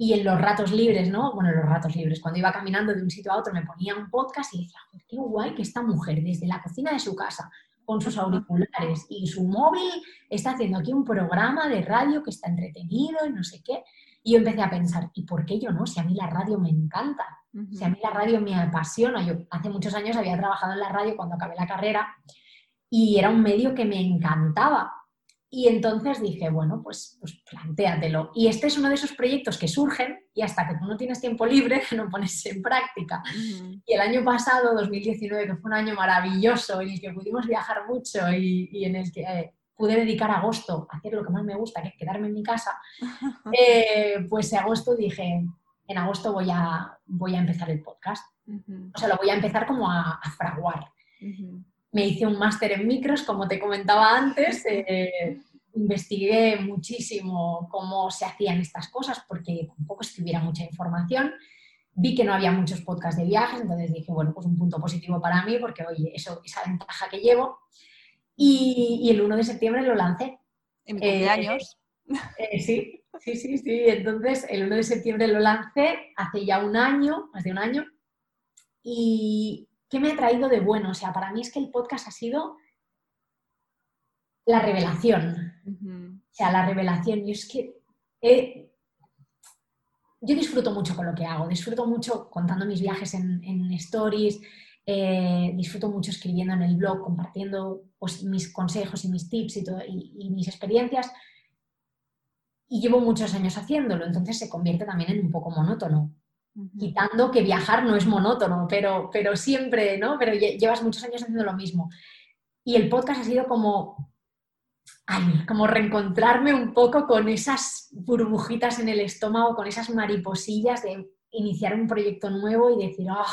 y en los ratos libres, ¿no? Bueno, en los ratos libres, cuando iba caminando de un sitio a otro me ponía un podcast y decía, qué guay que esta mujer desde la cocina de su casa con sus auriculares y su móvil está haciendo aquí un programa de radio que está entretenido y no sé qué. Y yo empecé a pensar, ¿y por qué yo no? Si a mí la radio me encanta, si a mí la radio me apasiona. Yo hace muchos años había trabajado en la radio cuando acabé la carrera y era un medio que me encantaba. Y entonces dije, bueno, pues, pues plantéatelo. Y este es uno de esos proyectos que surgen y hasta que tú no tienes tiempo libre [LAUGHS] no pones en práctica. Y el año pasado, 2019, que fue un año maravilloso en el que pudimos viajar mucho y, en el que eh, pude dedicar agosto a hacer lo que más me gusta, que es quedarme en mi casa, [LAUGHS] eh, pues en agosto dije, en agosto voy a, voy a empezar el podcast. O sea, lo voy a empezar como a, fraguar me hice un máster en micros, como te comentaba antes. Eh, investigué muchísimo cómo se hacían estas cosas porque tampoco es que hubiera mucha información. Vi que no había muchos podcasts de viajes, entonces dije, bueno, pues un punto positivo para mí porque, oye, eso, esa ventaja que llevo. Y, el 1 de septiembre lo lancé. ¿En mi cumpleaños? Eh, eh, sí, sí, sí, sí. Entonces, el 1 de septiembre lo lancé hace ya un año, más de un año. Y, ¿qué me ha traído de bueno? O sea, para mí es que el podcast ha sido la revelación. O sea, la revelación. Y es que yo disfruto mucho con lo que hago, disfruto mucho contando mis viajes en, stories, eh, disfruto mucho escribiendo en el blog, compartiendo pues, mis consejos y mis tips y, y mis experiencias. Y llevo muchos años haciéndolo, entonces se convierte también en un poco monótono quitando que viajar no es monótono, pero, pero siempre, ¿no? Pero llevas muchos años haciendo lo mismo. Y el podcast ha sido como, como reencontrarme un poco con esas burbujitas en el estómago, con esas mariposillas de iniciar un proyecto nuevo y decir, ¡ah!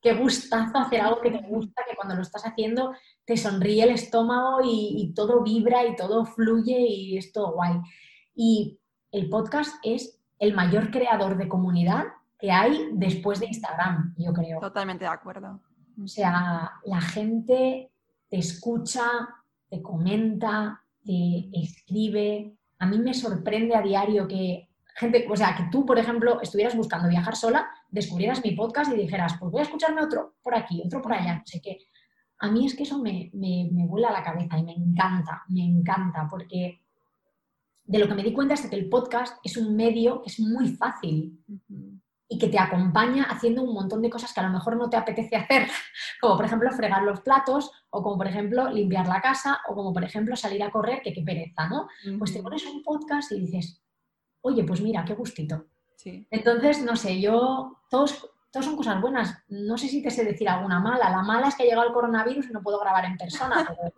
qué gustazo hacer algo que te gusta, que cuando lo estás haciendo te sonríe el estómago y, y todo vibra y todo fluye y es todo guay. Y el podcast es el mayor creador de comunidad que hay después de Instagram, yo creo. Totalmente de acuerdo. O sea, la gente te escucha, te comenta, te escribe. A mí me sorprende a diario que gente, o sea, que tú, por ejemplo, estuvieras buscando viajar sola, descubrieras mi podcast y dijeras, pues voy a escucharme otro por aquí, otro por allá, no sé qué. A mí es que eso me, me, me vuela la cabeza y me encanta, me encanta, porque de lo que me di cuenta es que el podcast es un medio que es muy fácil que te acompaña haciendo un montón de cosas que a lo mejor no te apetece hacer, [LAUGHS] como por ejemplo fregar los platos, o como por ejemplo limpiar la casa, o como por ejemplo salir a correr, que qué pereza, ¿no? Pues te pones un podcast y dices, oye, pues mira, qué gustito. Entonces, no sé, yo, todos, todos son cosas buenas. No sé si te sé decir alguna mala. La mala es que ha llegado el coronavirus y no puedo grabar en persona, pero...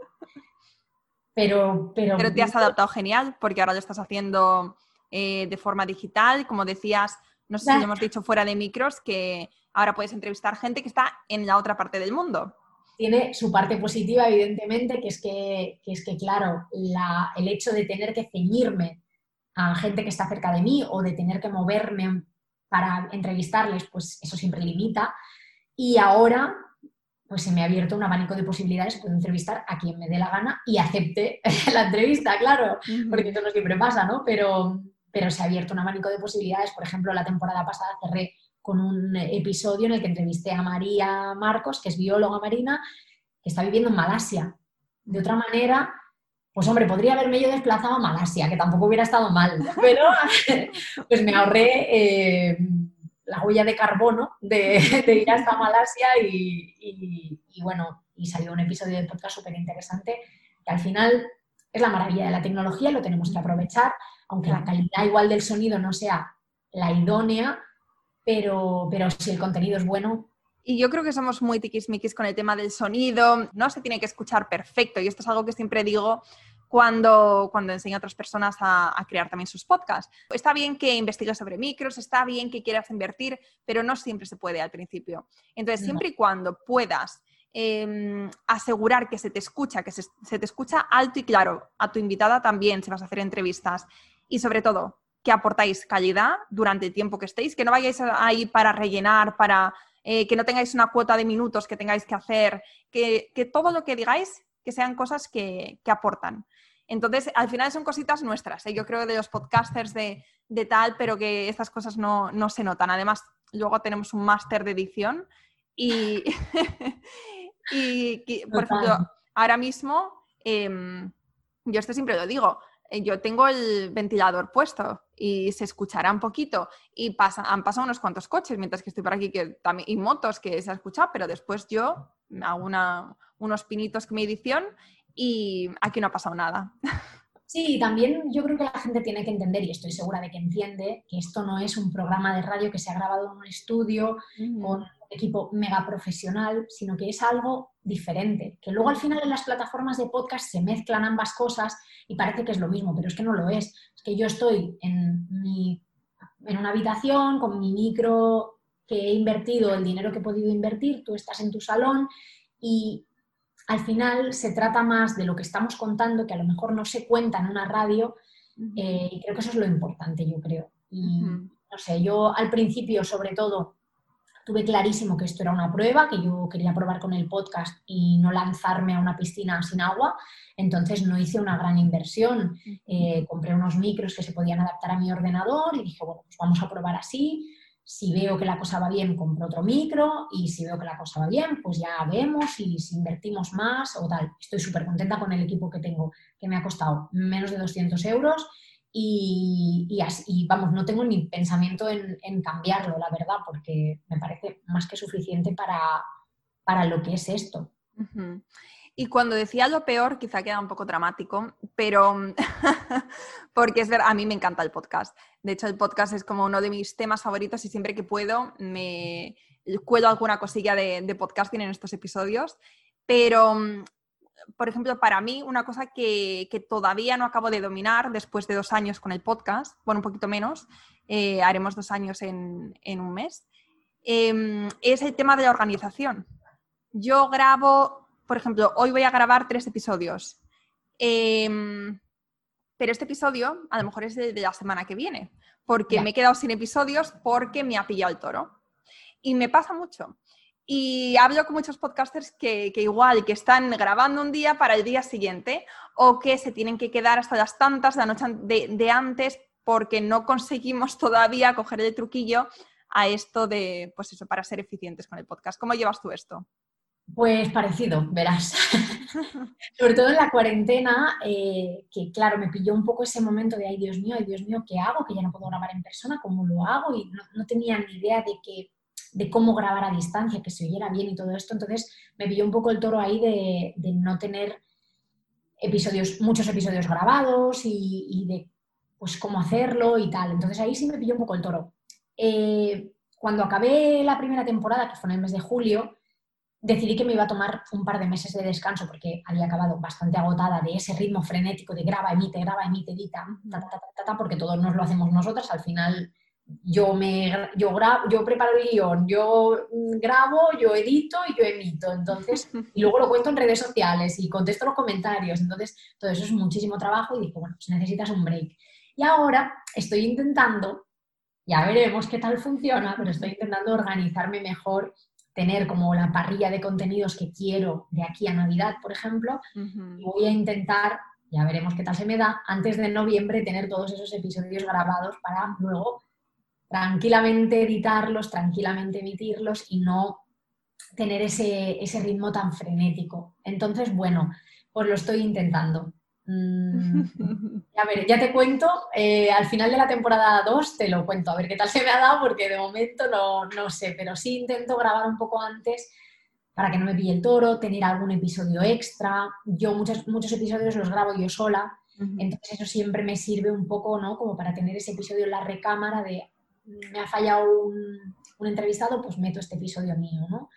Pero, pero, te has adaptado genial porque ahora lo estás haciendo eh, de forma digital, como decías, no sé si hemos dicho fuera de micros que ahora puedes entrevistar gente que está en la otra parte del mundo. Tiene su parte positiva, evidentemente, que es que, es que claro, el hecho de tener que ceñirme a gente que está cerca de mí o de tener que moverme para entrevistarles, pues eso siempre limita. Y ahora, pues se me ha abierto un abanico de posibilidades, puedo entrevistar a quien me dé la gana y acepte [LAUGHS] la entrevista, claro, porque eso no siempre pasa, ¿no? Pero, pero se ha abierto un abanico de posibilidades. Por ejemplo, la temporada pasada cerré con un episodio en el que entrevisté a María Marcos, que es bióloga marina, que está viviendo en Malasia. De otra manera, pues hombre, podría haberme yo desplazado a Malasia, que tampoco hubiera estado mal, [LAUGHS] pero [LAUGHS] pues me ahorré eh, la huella de carbono de, ir hasta Malasia y, bueno, y salió un episodio de podcast súper interesante, que al final es la maravilla de la tecnología, lo tenemos que aprovechar, aunque la calidad igual del sonido no sea la idónea, pero, pero si el contenido es bueno, y yo creo que somos muy tiquismiquis con el tema del sonido, no se tiene que escuchar perfecto. Y esto es algo que siempre digo cuando, cuando enseño a otras personas a, crear también sus podcasts. Está bien que investigues sobre micros, está bien que quieras invertir, pero no siempre se puede al principio. Entonces, siempre y cuando puedas em, asegurar que se te escucha, que se, se, te escucha alto y claro, a tu invitada también si vas a hacer entrevistas y sobre todo que aportáis calidad durante el tiempo que estéis, que no vayáis ahí para rellenar, para eh, que no tengáis una cuota de minutos que tengáis que hacer, que, todo lo que digáis que sean cosas que, aportan. Entonces, al final son cositas nuestras, ¿eh? yo creo de los podcasters de, tal, pero que estas cosas no, se notan. Además, luego tenemos un máster de edición y, [LAUGHS] y, por ejemplo, ahora mismo, em, yo esto siempre lo digo, yo tengo el ventilador puesto y se escuchará un poquito y pasa, han pasado unos cuantos coches mientras que estoy por aquí que, también, y motos que se ha escuchado, pero después yo hago unos pinitos con mi edición y aquí no ha pasado nada. [LAUGHS] Sí, también yo creo que la gente tiene que entender, y estoy segura de que entiende, que esto no es un programa de radio que se ha grabado en un estudio con equipo mega profesional, sino que es algo diferente. Que luego al final en las plataformas de podcast se mezclan ambas cosas y parece que es lo mismo, pero es que no lo es. Es que yo estoy en, en una habitación con mi micro que he invertido, el dinero que he podido invertir, tú estás en tu salón y al final se trata más de lo que estamos contando, que a lo mejor no se cuenta en una radio, eh, y creo que eso es lo importante, yo creo. Y no sé, yo al principio, sobre todo, tuve clarísimo que esto era una prueba, que yo quería probar con el podcast y no lanzarme a una piscina sin agua, entonces no hice una gran inversión. Eh, compré unos micros que se podían adaptar a mi ordenador y dije, bueno, pues vamos a probar así si veo que la cosa va bien, compro otro micro y si veo que la cosa va bien, pues ya vemos y si invertimos más o tal. Estoy súper contenta con el equipo que tengo, que me ha costado menos de 200 euros y, así, vamos, no tengo ni pensamiento en, cambiarlo, la verdad, porque me parece más que suficiente para, para lo que es esto. Y cuando decía lo peor, quizá queda un poco dramático, pero [LAUGHS] porque es verdad, a mí me encanta el podcast. De hecho, el podcast es como uno de mis temas favoritos y siempre que puedo me cuelo alguna cosilla de, de podcasting en estos episodios. Pero, por ejemplo, para mí, una cosa que, todavía no acabo de dominar después de dos años con el podcast, bueno, un poquito menos, eh, haremos dos años en, un mes, em, es el tema de la organización. Yo grabo por ejemplo, hoy voy a grabar tres episodios, em, pero este episodio a lo mejor es de, la semana que viene, porque me he quedado sin episodios porque me ha pillado el toro. Y me pasa mucho. Y hablo con muchos podcasters que, igual, que están grabando un día para el día siguiente o que se tienen que quedar hasta las tantas la noche de, de antes porque no conseguimos [LAUGHS] todavía coger el truquillo a esto de, pues eso, para ser eficientes con el podcast. ¿Cómo llevas tú esto? Pues parecido, verás. [LAUGHS] Sobre todo en la cuarentena, eh, que claro, me pilló un poco ese momento de, ay Dios mío, ay Dios mío, ¿qué hago? Que ya no puedo grabar en persona, ¿cómo lo hago? Y no, tenía ni idea de, que, de cómo grabar a distancia, que se oyera bien y todo esto. Entonces me pilló un poco el toro ahí de, no tener episodios, muchos episodios grabados y, de pues cómo hacerlo y tal. Entonces ahí sí me pilló un poco el toro. Eh, cuando acabé la primera temporada, que fue en el mes de julio, decidí que me iba a tomar un par de meses de descanso porque había acabado bastante agotada de ese ritmo frenético de graba, emite, graba, emite, edita, porque todos nos lo hacemos nosotras. Al final yo, me, yo, grabo, yo preparo el guion, yo grabo, yo edito y yo emito. Entonces, [LAUGHS] y luego lo cuento en redes sociales y contesto los comentarios. Entonces, todo eso es muchísimo trabajo y dije, bueno, si necesitas un break. Y ahora estoy intentando, ya veremos qué tal funciona, pero estoy intentando organizarme mejor tener como la parrilla de contenidos que quiero de aquí a Navidad, por ejemplo, y voy a intentar, ya veremos qué tal se me da, antes de noviembre tener todos esos episodios grabados para luego tranquilamente editarlos, tranquilamente emitirlos y no tener ese, ese ritmo tan frenético. Entonces, bueno, pues lo estoy intentando. Mm, a ver, ya te cuento, eh, al final de la temporada 2 te lo cuento, a ver qué tal se me ha dado, porque de momento no, sé, pero sí intento grabar un poco antes para que no me pille el toro, tener algún episodio extra. Yo muchos, muchos episodios los grabo yo sola, entonces eso siempre me sirve un poco, ¿no? Como para tener ese episodio en la recámara de me ha fallado un, entrevistado, pues meto este episodio mío, ¿no?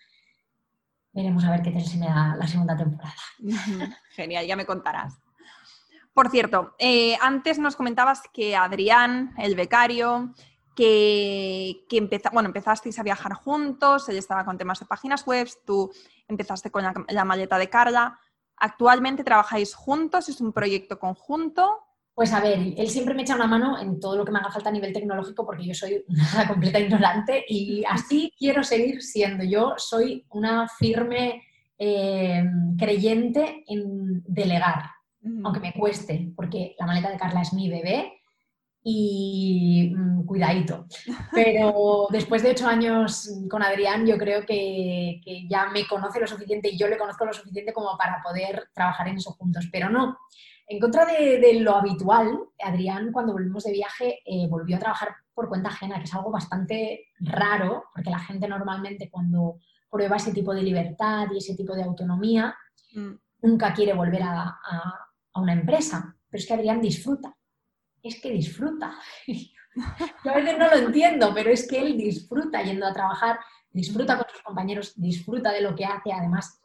Veremos a ver qué me da la segunda temporada. [LAUGHS] Genial, ya me contarás. Por cierto, eh, antes nos comentabas que Adrián, el becario, que, bueno, empezasteis a viajar juntos, él estaba con temas de páginas web, tú empezaste con la, maleta de Carla. ¿Actualmente trabajáis juntos? ¿Es un proyecto conjunto? Pues a ver, él siempre me echa una mano en todo lo que me haga falta a nivel tecnológico porque yo soy [LAUGHS] una completa ignorante y así quiero seguir siendo. Yo soy una firme eh, creyente en delegar aunque me cueste, porque la maleta de Carla es mi bebé y mm, cuidadito. [LAUGHS] Pero después de ocho años con Adrián, yo creo que, ya me conoce lo suficiente y yo le conozco lo suficiente como para poder trabajar en eso juntos. Pero no, en contra de, lo habitual, Adrián, cuando volvimos de viaje, eh, volvió a trabajar por cuenta ajena, que es algo bastante raro, porque la gente normalmente cuando prueba ese tipo de libertad y ese tipo de autonomía, mm. nunca quiere volver a a una empresa, pero es que Adrián disfruta, es que disfruta. [LAUGHS] Yo a veces no lo entiendo, pero es que él disfruta yendo a trabajar, disfruta con sus compañeros, disfruta de lo que hace. Además,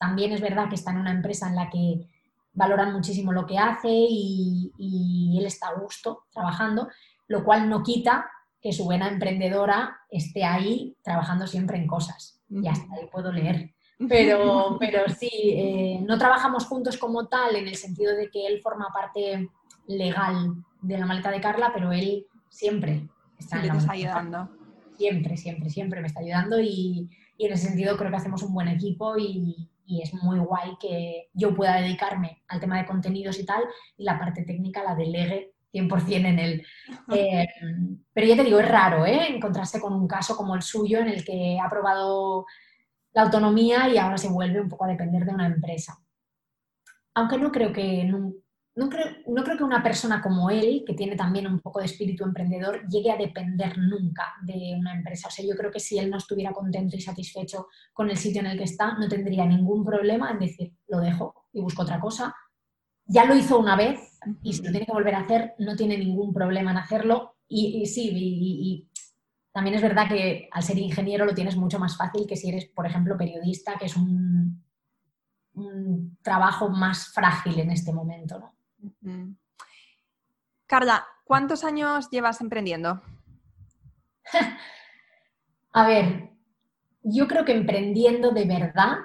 también es verdad que está en una empresa en la que valoran muchísimo lo que hace y, él está a gusto trabajando, lo cual no quita que su buena emprendedora esté ahí trabajando siempre en cosas. Y hasta ahí puedo leer. [LAUGHS] Pero, pero sí, eh, no trabajamos juntos como tal en el sentido de que él forma parte legal de la maleta de Carla, pero él siempre está en la está ayudando. Siempre, siempre, siempre me está ayudando y, y, en ese sentido creo que hacemos un buen equipo y, y, es muy guay que yo pueda dedicarme al tema de contenidos y tal y la parte técnica la delegue 100% en él. Eh, pero ya te digo, es raro ¿eh? encontrarse con un caso como el suyo en el que ha probado la autonomía y ahora se vuelve un poco a depender de una empresa. Aunque no creo que no, creo, no creo que una persona como él, que tiene también un poco de espíritu emprendedor, llegue a depender nunca de una empresa. O sea, yo creo que si él no estuviera contento y satisfecho con el sitio en el que está, no tendría ningún problema en decir, lo dejo y busco otra cosa. Ya lo hizo una vez y si lo tiene que volver a hacer, no tiene ningún problema en hacerlo. Y, sí, y, también es verdad que al ser ingeniero lo tienes mucho más fácil que si eres, por ejemplo, periodista, que es un, trabajo más frágil en este momento. ¿no? Carla, ¿cuántos años llevas emprendiendo? [LAUGHS] A ver, yo creo que emprendiendo de verdad,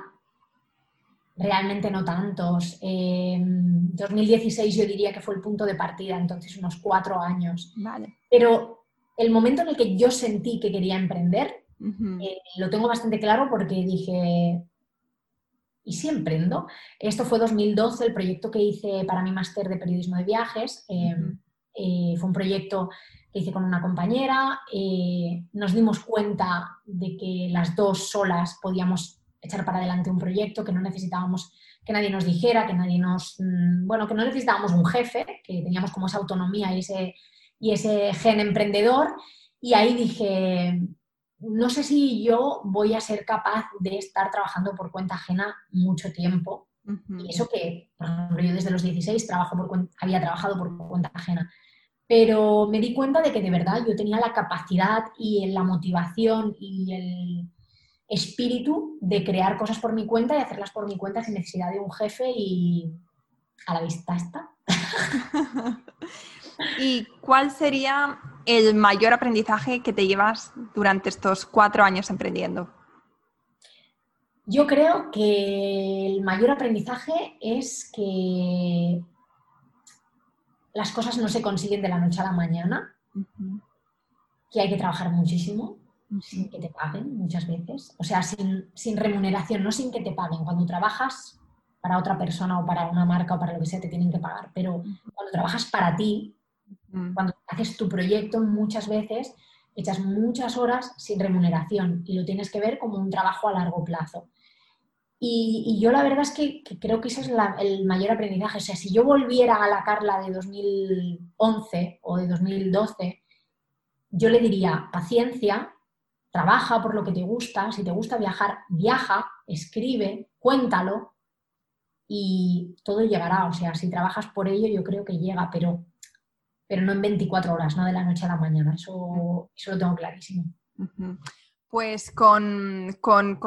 realmente no tantos. 2016 yo diría que fue el punto de partida, entonces unos cuatro años. Vale. Pero el momento en el que yo sentí que quería emprender, eh, lo tengo bastante claro porque dije, ¿y si emprendo? Esto fue 2012, el proyecto que hice para mi máster de periodismo de viajes. Em, eh, fue un proyecto que hice con una compañera. Eh, nos dimos cuenta de que las dos solas podíamos echar para adelante un proyecto, que no necesitábamos que nadie nos dijera, que nadie nos, mm, bueno, que no necesitábamos un jefe, que teníamos como esa autonomía y ese y ese gen emprendedor. Y ahí dije, no sé si yo voy a ser capaz de estar trabajando por cuenta ajena mucho tiempo. Y eso que, por ejemplo, yo desde los 16 trabajo por, había trabajado por cuenta ajena. Pero me di cuenta de que de verdad yo tenía la capacidad y la motivación y el espíritu de crear cosas por mi cuenta y hacerlas por mi cuenta sin necesidad de un jefe y a la vista está. [LAUGHS] ¿Y cuál sería el mayor aprendizaje que te llevas durante estos cuatro años emprendiendo? Yo creo que el mayor aprendizaje es que las cosas no se consiguen de la noche a la mañana, que hay que trabajar muchísimo, sin que te paguen muchas veces, o sea, sin, sin, remuneración, no sin que te paguen. Cuando trabajas para otra persona o para una marca o para lo que sea, te tienen que pagar, pero cuando trabajas para ti, cuando haces tu proyecto, muchas veces echas muchas horas sin remuneración y lo tienes que ver como un trabajo a largo plazo. Y, yo la verdad es que, creo que ese es el mayor aprendizaje. O sea, si yo volviera a la Carla de 2011 o de 2012, yo le diría paciencia, trabaja por lo que te gusta, si te gusta viajar, viaja, escribe, cuéntalo y todo llegará. O sea, si trabajas por ello, yo creo que llega, pero, pero no en 24 horas, no de la noche a la mañana. Eso, lo tengo clarísimo. Pues con,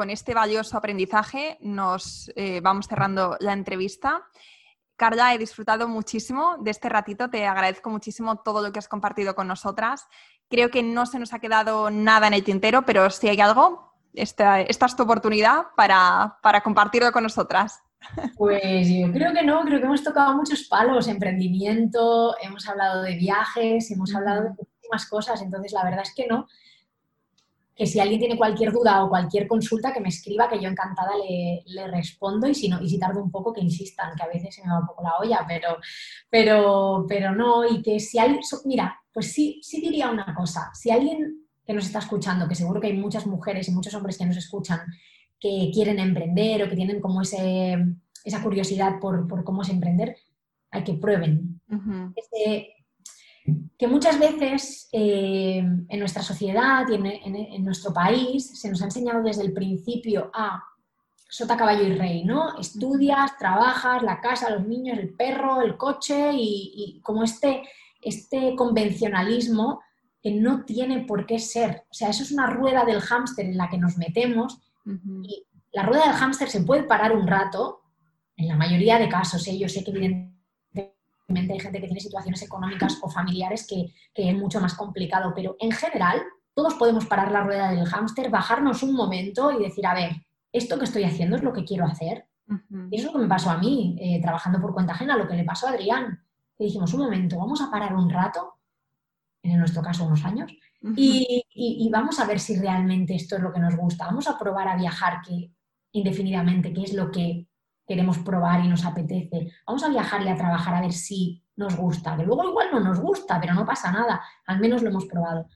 este valioso aprendizaje nos eh, vamos cerrando la entrevista. Carla, he disfrutado muchísimo de este ratito, te agradezco muchísimo todo lo que has compartido con nosotras. Creo que no se nos ha quedado nada en el tintero, pero si hay algo, esta, esta es tu oportunidad para, para compartirlo con nosotras. Pues yo creo que no, creo que hemos tocado muchos palos, emprendimiento, hemos hablado de viajes, hemos hablado de muchísimas cosas, entonces la verdad es que no, que si alguien tiene cualquier duda o cualquier consulta, que me escriba, que yo encantada le, respondo y si, no, y si tardo un poco, que insistan, que a veces se me va un poco la olla, pero, pero, pero no, y que si hay, mira, pues sí, sí diría una cosa, si alguien que nos está escuchando, que seguro que hay muchas mujeres y muchos hombres que nos escuchan, que quieren emprender o que tienen como ese, esa curiosidad por, cómo es emprender, hay que prueben que muchas veces eh, en nuestra sociedad y en, nuestro país se nos ha enseñado desde el principio a sota, caballo y rey, ¿no? Estudias, trabajas, la casa, los niños, el perro, el coche y, como este, este convencionalismo que no tiene por qué ser. O sea, eso es una rueda del hámster en la que nos metemos y la rueda del hámster se puede parar un rato, en la mayoría de casos, ¿eh? yo sé que evidentemente hay gente que tiene situaciones económicas o familiares que, es mucho más complicado, pero en general todos podemos parar la rueda del hámster, bajarnos un momento y decir, a ver, esto que estoy haciendo es lo que quiero hacer. Y eso es lo que me pasó a mí, eh, trabajando por cuenta ajena, lo que le pasó a Adrián. Que dijimos, un momento, vamos a parar un rato, en nuestro caso unos años, y, y, vamos a ver si realmente esto es lo que nos gusta. Vamos a probar a viajar que, indefinidamente, que es lo que queremos probar y nos apetece. Vamos a viajar y a trabajar a ver si nos gusta, que luego igual no nos gusta, pero no pasa nada, al menos lo hemos probado.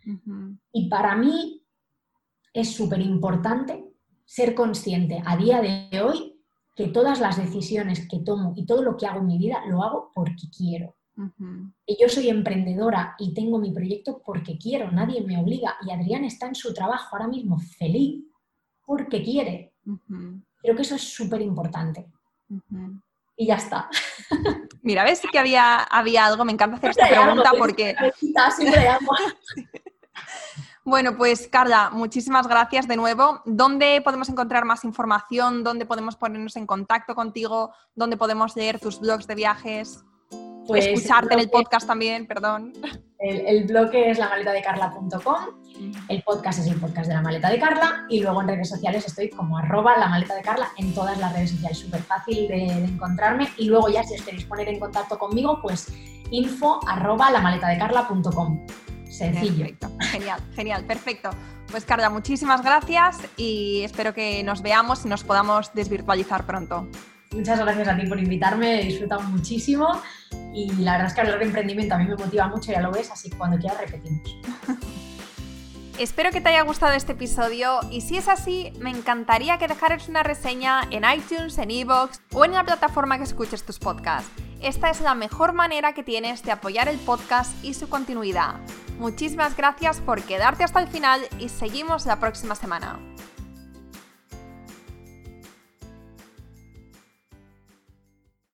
Y para mí es súper importante ser consciente a día de hoy que todas las decisiones que tomo y todo lo que hago en mi vida lo hago porque quiero. Y yo soy emprendedora y tengo mi proyecto porque quiero, nadie me obliga. Y Adrián está en su trabajo ahora mismo feliz porque quiere. Creo que eso es súper importante. Y ya está. [LAUGHS] Mira, ves que había, había algo, me encanta hacer esta pregunta porque... [LAUGHS] Bueno, pues Carla, muchísimas gracias de nuevo. ¿Dónde podemos encontrar más información? ¿Dónde podemos ponernos en contacto contigo? ¿Dónde podemos leer tus blogs de viajes? Pues Escucharte en el podcast también, perdón. El, el blog es lamaletadecarla.com el podcast es el podcast de la maleta de Carla y luego en redes sociales estoy como arroba la maleta de Carla en todas las redes sociales, súper fácil de, encontrarme y luego ya si os queréis poner en contacto conmigo, pues info arroba la maleta de Carla.com. Sencillo. Genial, genial, perfecto. Pues Carla, muchísimas gracias y espero que nos veamos y nos podamos desvirtualizar pronto. Muchas gracias a ti por invitarme, he disfrutado muchísimo y la verdad es que hablar de emprendimiento a mí me motiva mucho, ya lo ves, así que cuando quieras repetimos. [LAUGHS] Espero que te haya gustado este episodio y si es así, me encantaría que dejaras una reseña en iTunes, en Evox o en la plataforma que escuches tus podcasts. Esta es la mejor manera que tienes de apoyar el podcast y su continuidad. Muchísimas gracias por quedarte hasta el final y seguimos la próxima semana.